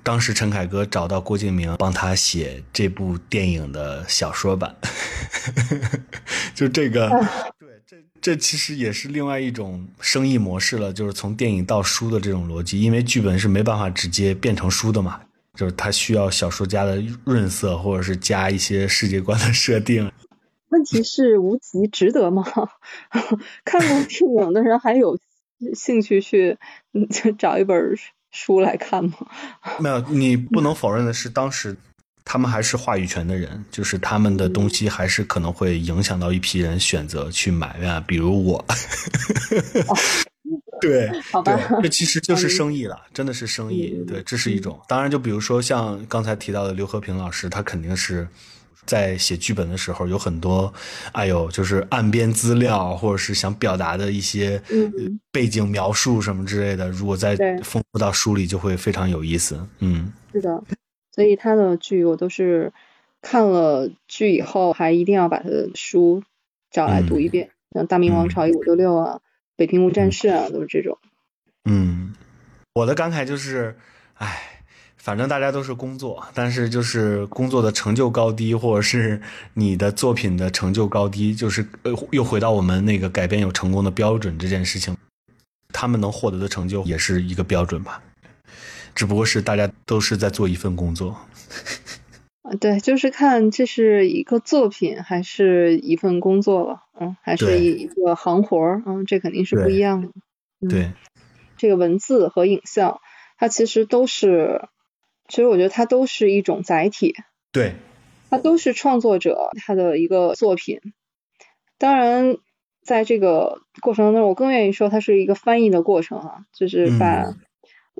Speaker 2: 当时陈凯歌找到郭敬明帮他写这部电影的小说版，<laughs> 就这个，对，这这其实也是另外一种生意模式了，就是从电影到书的这种逻辑，因为剧本是没办法直接变成书的嘛，就是他需要小说家的润色，或者是加一些世界观的设定。
Speaker 1: 问题是无极值得吗？<laughs> 看过电影的人还有兴趣去找一本书来看吗？<laughs>
Speaker 2: 没有，你不能否认的是，当时他们还是话语权的人，就是他们的东西还是可能会影响到一批人选择去买呀，比如我。对，
Speaker 1: 好吧
Speaker 2: 对，这其实就是生意了，真的是生意。对，这是一种。当然，就比如说像刚才提到的刘和平老师，他肯定是在写剧本的时候有很多，哎呦，就是岸边资料，或者是想表达的一些背景描述什么之类的，如果再丰富到书里，就会非常有意思。嗯
Speaker 1: 是的，所以他的剧我都是看了剧以后，还一定要把他的书找来读一遍，像《大明王朝一五六六》啊，《北平无战事》啊，都是这种。
Speaker 2: 嗯，我的感慨就是，哎。反正大家都是工作，但是就是工作的成就高低，或者是你的作品的成就高低，就是呃，又回到我们那个改编有成功的标准这件事情，他们能获得的成就也是一个标准吧，只不过是大家都是在做一份工作。
Speaker 1: 啊，对，就是看这是一个作品还是一份工作了，嗯，还是一一个行活儿，嗯，这肯定是不一样的。嗯
Speaker 2: 对，
Speaker 1: 这个文字和影像，它其实都是，其实我觉得它都是一种载体，
Speaker 2: 对，
Speaker 1: 它都是创作者他的一个作品。当然，在这个过程当中，我更愿意说它是一个翻译的过程啊，就是把
Speaker 2: 嗯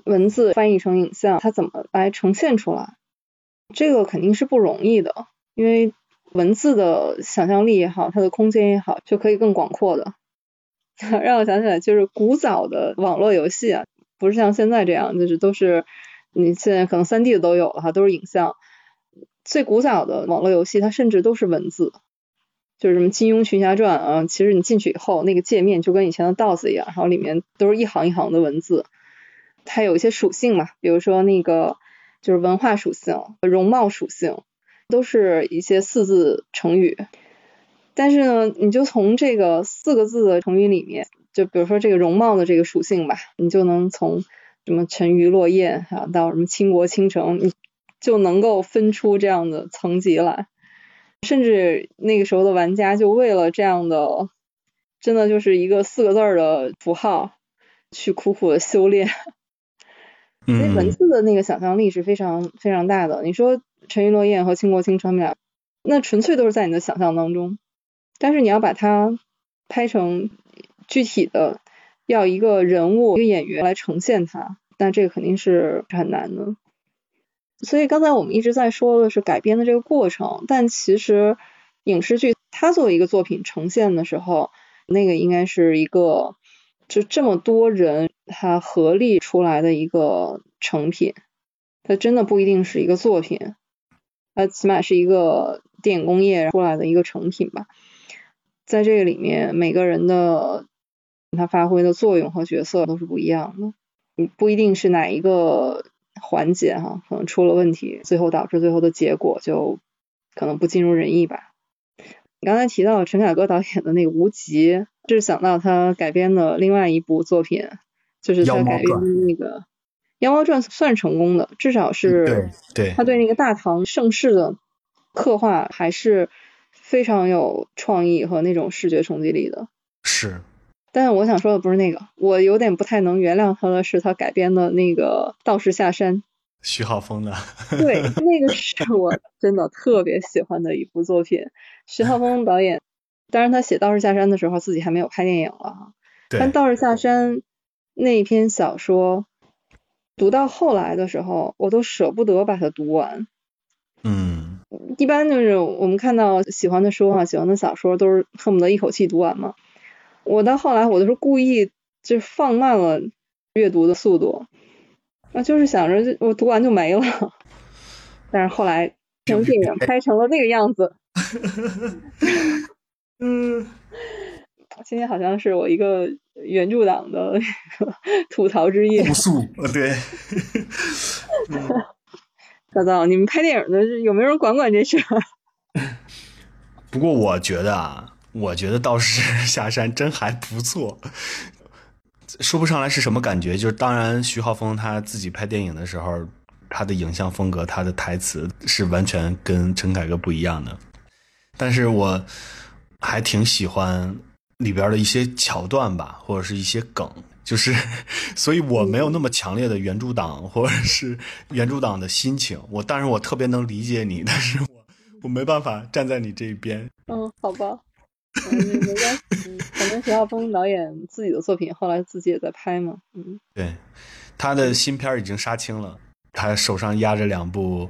Speaker 1: 文字翻译成影像，它怎么来呈现出来，这个肯定是不容易的，因为文字的想象力也好，它的空间也好，就可以更广阔的。<laughs> 让我想起来，就是古早的网络游戏啊，不是像现在这样，就是都是你现在可能三 D 的都有了哈，都是影像。最古早的网络游戏，它甚至都是文字，就是什么《金庸群侠传》啊，其实你进去以后，那个界面就跟以前的 DOS 一样，然后里面都是一行一行的文字。它有一些属性嘛，比如说那个就是文化属性、容貌属性，都是一些四字成语。但是呢，你就从这个四个字的成语里面，就比如说这个容貌的这个属性吧，你就能从什么沉鱼落雁啊，到什么倾国倾城，你就能够分出这样的层级来。甚至那个时候的玩家就为了这样的，真的就是一个四个字儿的符号，去苦苦的修炼。<laughs> 所以文
Speaker 2: 嗯
Speaker 1: 字的那个想象力是非常非常大的。你说沉鱼落雁和倾国倾城，俩那纯粹都是在你的想象当中，但是你要把它拍成具体的，要一个人物、一个演员来呈现它，那这个肯定是很难的。所以刚才我们一直在说的是改编的这个过程，但其实影视剧它作为一个作品呈现的时候，那个应该是一个就这么多人他合力出来的一个成品，它真的不一定是一个作品，它起码是一个电影工业出来的一个成品吧。在这个里面，每个人的他发挥的作用和角色都是不一样的，你不一定是哪一个环节哈，可能出了问题，最后导致最后的结果就可能不尽如人意吧。你刚才提到陈凯歌导演的那个《无极》，就是想到他改编的另外一部作品，就是他改编的那个《妖猫传》，算成功的，至少是
Speaker 2: 对对，
Speaker 1: 他对那个大唐盛世的刻画还是。非常有创意和那种视觉冲击力的，
Speaker 2: 是。
Speaker 1: 但是我想说的不是那个，我有点不太能原谅他的是他改编的那个《道士下山》。
Speaker 2: 徐浩峰的。<laughs>
Speaker 1: 对，那个是我真的特别喜欢的一部作品。徐浩峰导演，当然他写《道士下山》的时候自己还没有拍电影了哈。但《道士下山》那篇小说读到后来的时候，我都舍不得把它读完。
Speaker 2: 嗯。
Speaker 1: 一般就是我们看到喜欢的书啊，喜欢的小说，都是恨不得一口气读完嘛。我到后来，我都是故意就放慢了阅读的速度，啊，就是想着我读完就没了。但是后来成电影拍成了那个样子。<laughs>
Speaker 2: 嗯，
Speaker 1: 今天好像是我一个原著党的 <laughs> 吐槽之夜。
Speaker 2: 朴素，对。<laughs>
Speaker 1: 大道，你们拍电影的有没有人管管这事？
Speaker 2: 不过我觉得啊，我觉得倒是下山真还不错，说不上来是什么感觉。就是当然，徐浩峰他自己拍电影的时候，他的影像风格、他的台词是完全跟陈凯歌不一样的。但是我还挺喜欢里边的一些桥段吧，或者是一些梗。就是，<laughs> 所以我没有那么强烈的原著党或者是原著党的心情。我，但是我特别能理解你，但是我我没办法站在你这一边。
Speaker 1: 嗯，好吧，没关系。反正徐浩峰导演自己的作品，后来自己也在拍嘛。嗯，
Speaker 2: 对，他的新片已经杀青了，他手上压着两部《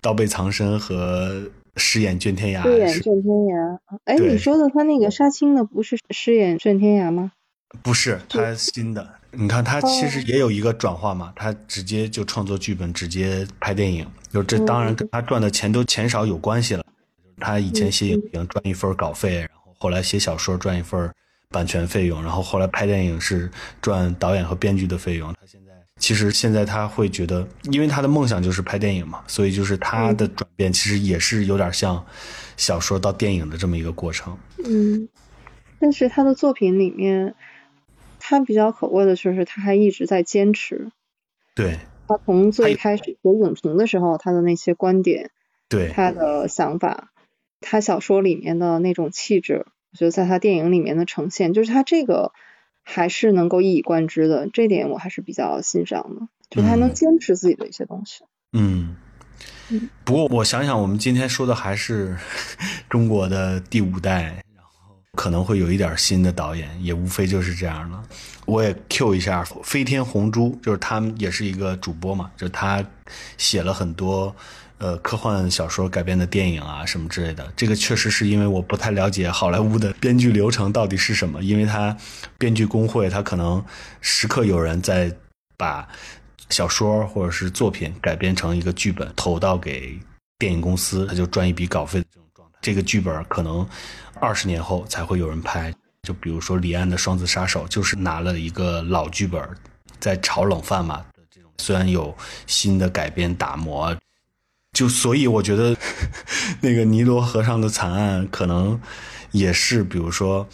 Speaker 2: 刀背藏身》和《饰演卷天涯》。
Speaker 1: 饰演卷天涯。哎，你说的他那个杀青的不是饰演卷天涯吗？
Speaker 2: 不是他新的，你看他其实也有一个转化嘛，他直接就创作剧本，直接拍电影，就这当然跟他赚的钱都钱少有关系了。他以前写影评赚一份稿费，然后后来写小说赚一份版权费用，然后后来拍电影是赚导演和编剧的费用。他现在其实现在他会觉得，因为他的梦想就是拍电影嘛，所以就是他的转变其实也是有点像小说到电影的这么一个过程。
Speaker 1: 嗯，但是他的作品里面。他比较可贵的就是，他还一直在坚持。
Speaker 2: 对。
Speaker 1: 他从最开始写影评的时候，他的那些观点，
Speaker 2: 对
Speaker 1: 他的想法，他小说里面的那种气质，我觉得在他电影里面的呈现，就是他这个还是能够一以贯之的，这点我还是比较欣赏的，就他能坚持自己的一些东西。
Speaker 2: 嗯。不过我想想，我们今天说的还是 <laughs> 中国的第五代。可能会有一点新的导演，也无非就是这样了。我也 Q 一下飞天红珠，就是他们也是一个主播嘛，就是他写了很多呃科幻小说改编的电影啊什么之类的。这个确实是因为我不太了解好莱坞的编剧流程到底是什么，因为他编剧工会他可能时刻有人在把小说或者是作品改编成一个剧本投到给电影公司，他就赚一笔稿费这种状态。这个剧本可能。二十年后才会有人拍，就比如说李安的《双子杀手》，就是拿了一个老剧本，在炒冷饭嘛。这种虽然有新的改编打磨，就所以我觉得那个尼罗河上的惨案可能也是，比如说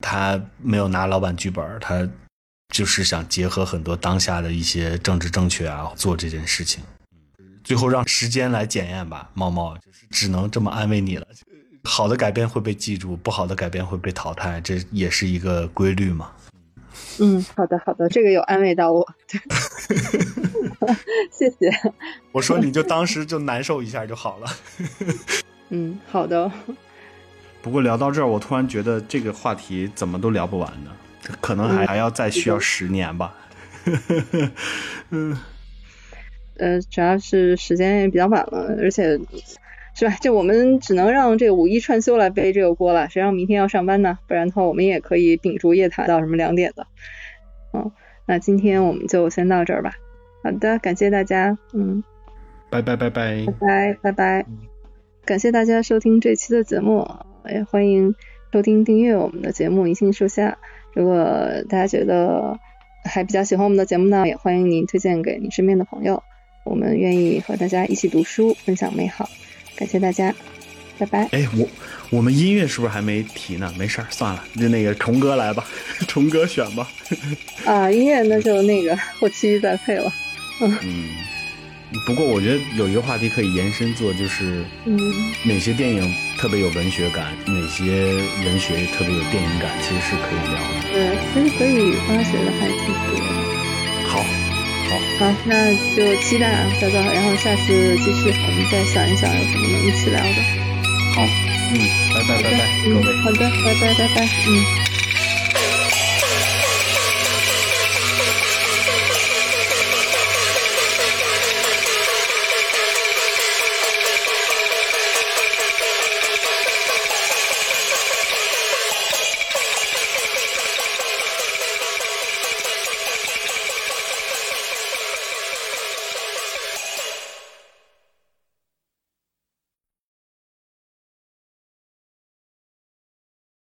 Speaker 2: 他没有拿老版剧本，他就是想结合很多当下的一些政治正确啊，做这件事情。最后让时间来检验吧，猫猫只能这么安慰你了。好的改变会被记住，不好的改变会被淘汰，这也是一个规律嘛。
Speaker 1: 嗯，好的，好的，这个有安慰到我，<laughs> 谢谢。
Speaker 2: 我说你就当时就难受一下就好了。
Speaker 1: 嗯，好的。
Speaker 4: 不过聊到这儿，我突然觉得这个话题怎么都聊不完呢，可能还还要再需要十年吧。<laughs>
Speaker 1: 嗯，呃，主要是时间也比较晚了，而且。是吧？就我们只能让这个五一串休来背这个锅了，谁让明天要上班呢？不然的话，我们也可以秉烛夜谈到什么两点的。嗯，那今天我们就先到这儿吧。好的，感谢大家，嗯，
Speaker 2: 拜拜拜拜
Speaker 1: 拜拜拜拜，感谢大家收听这期的节目，也欢迎收听订阅我们的节目《银杏树下》。如果大家觉得还比较喜欢我们的节目呢，也欢迎您推荐给你身边的朋友。我们愿意和大家一起读书，分享美好。感谢大家，拜拜。
Speaker 2: 哎，我我们音乐是不是还没提呢？没事儿，算了，就那个虫哥来吧，<laughs> 虫哥选吧。<laughs>
Speaker 1: 啊，音乐那就那个后期再配了。
Speaker 2: 嗯，不过我觉得有一个话题可以延伸做，就是
Speaker 1: 嗯，
Speaker 2: 哪些电影特别有文学感，哪些文学特别有电影感，其实是可以聊的。
Speaker 1: 对，其实可以挖掘的还挺多的。
Speaker 2: 好，好，
Speaker 1: 好，那就期待啊，大家，然后下次继续，我们再想一想有什么能一起聊的。
Speaker 2: 好，嗯，拜拜拜拜，各
Speaker 1: 嗯
Speaker 2: 位。
Speaker 1: 好的，拜拜拜拜，嗯。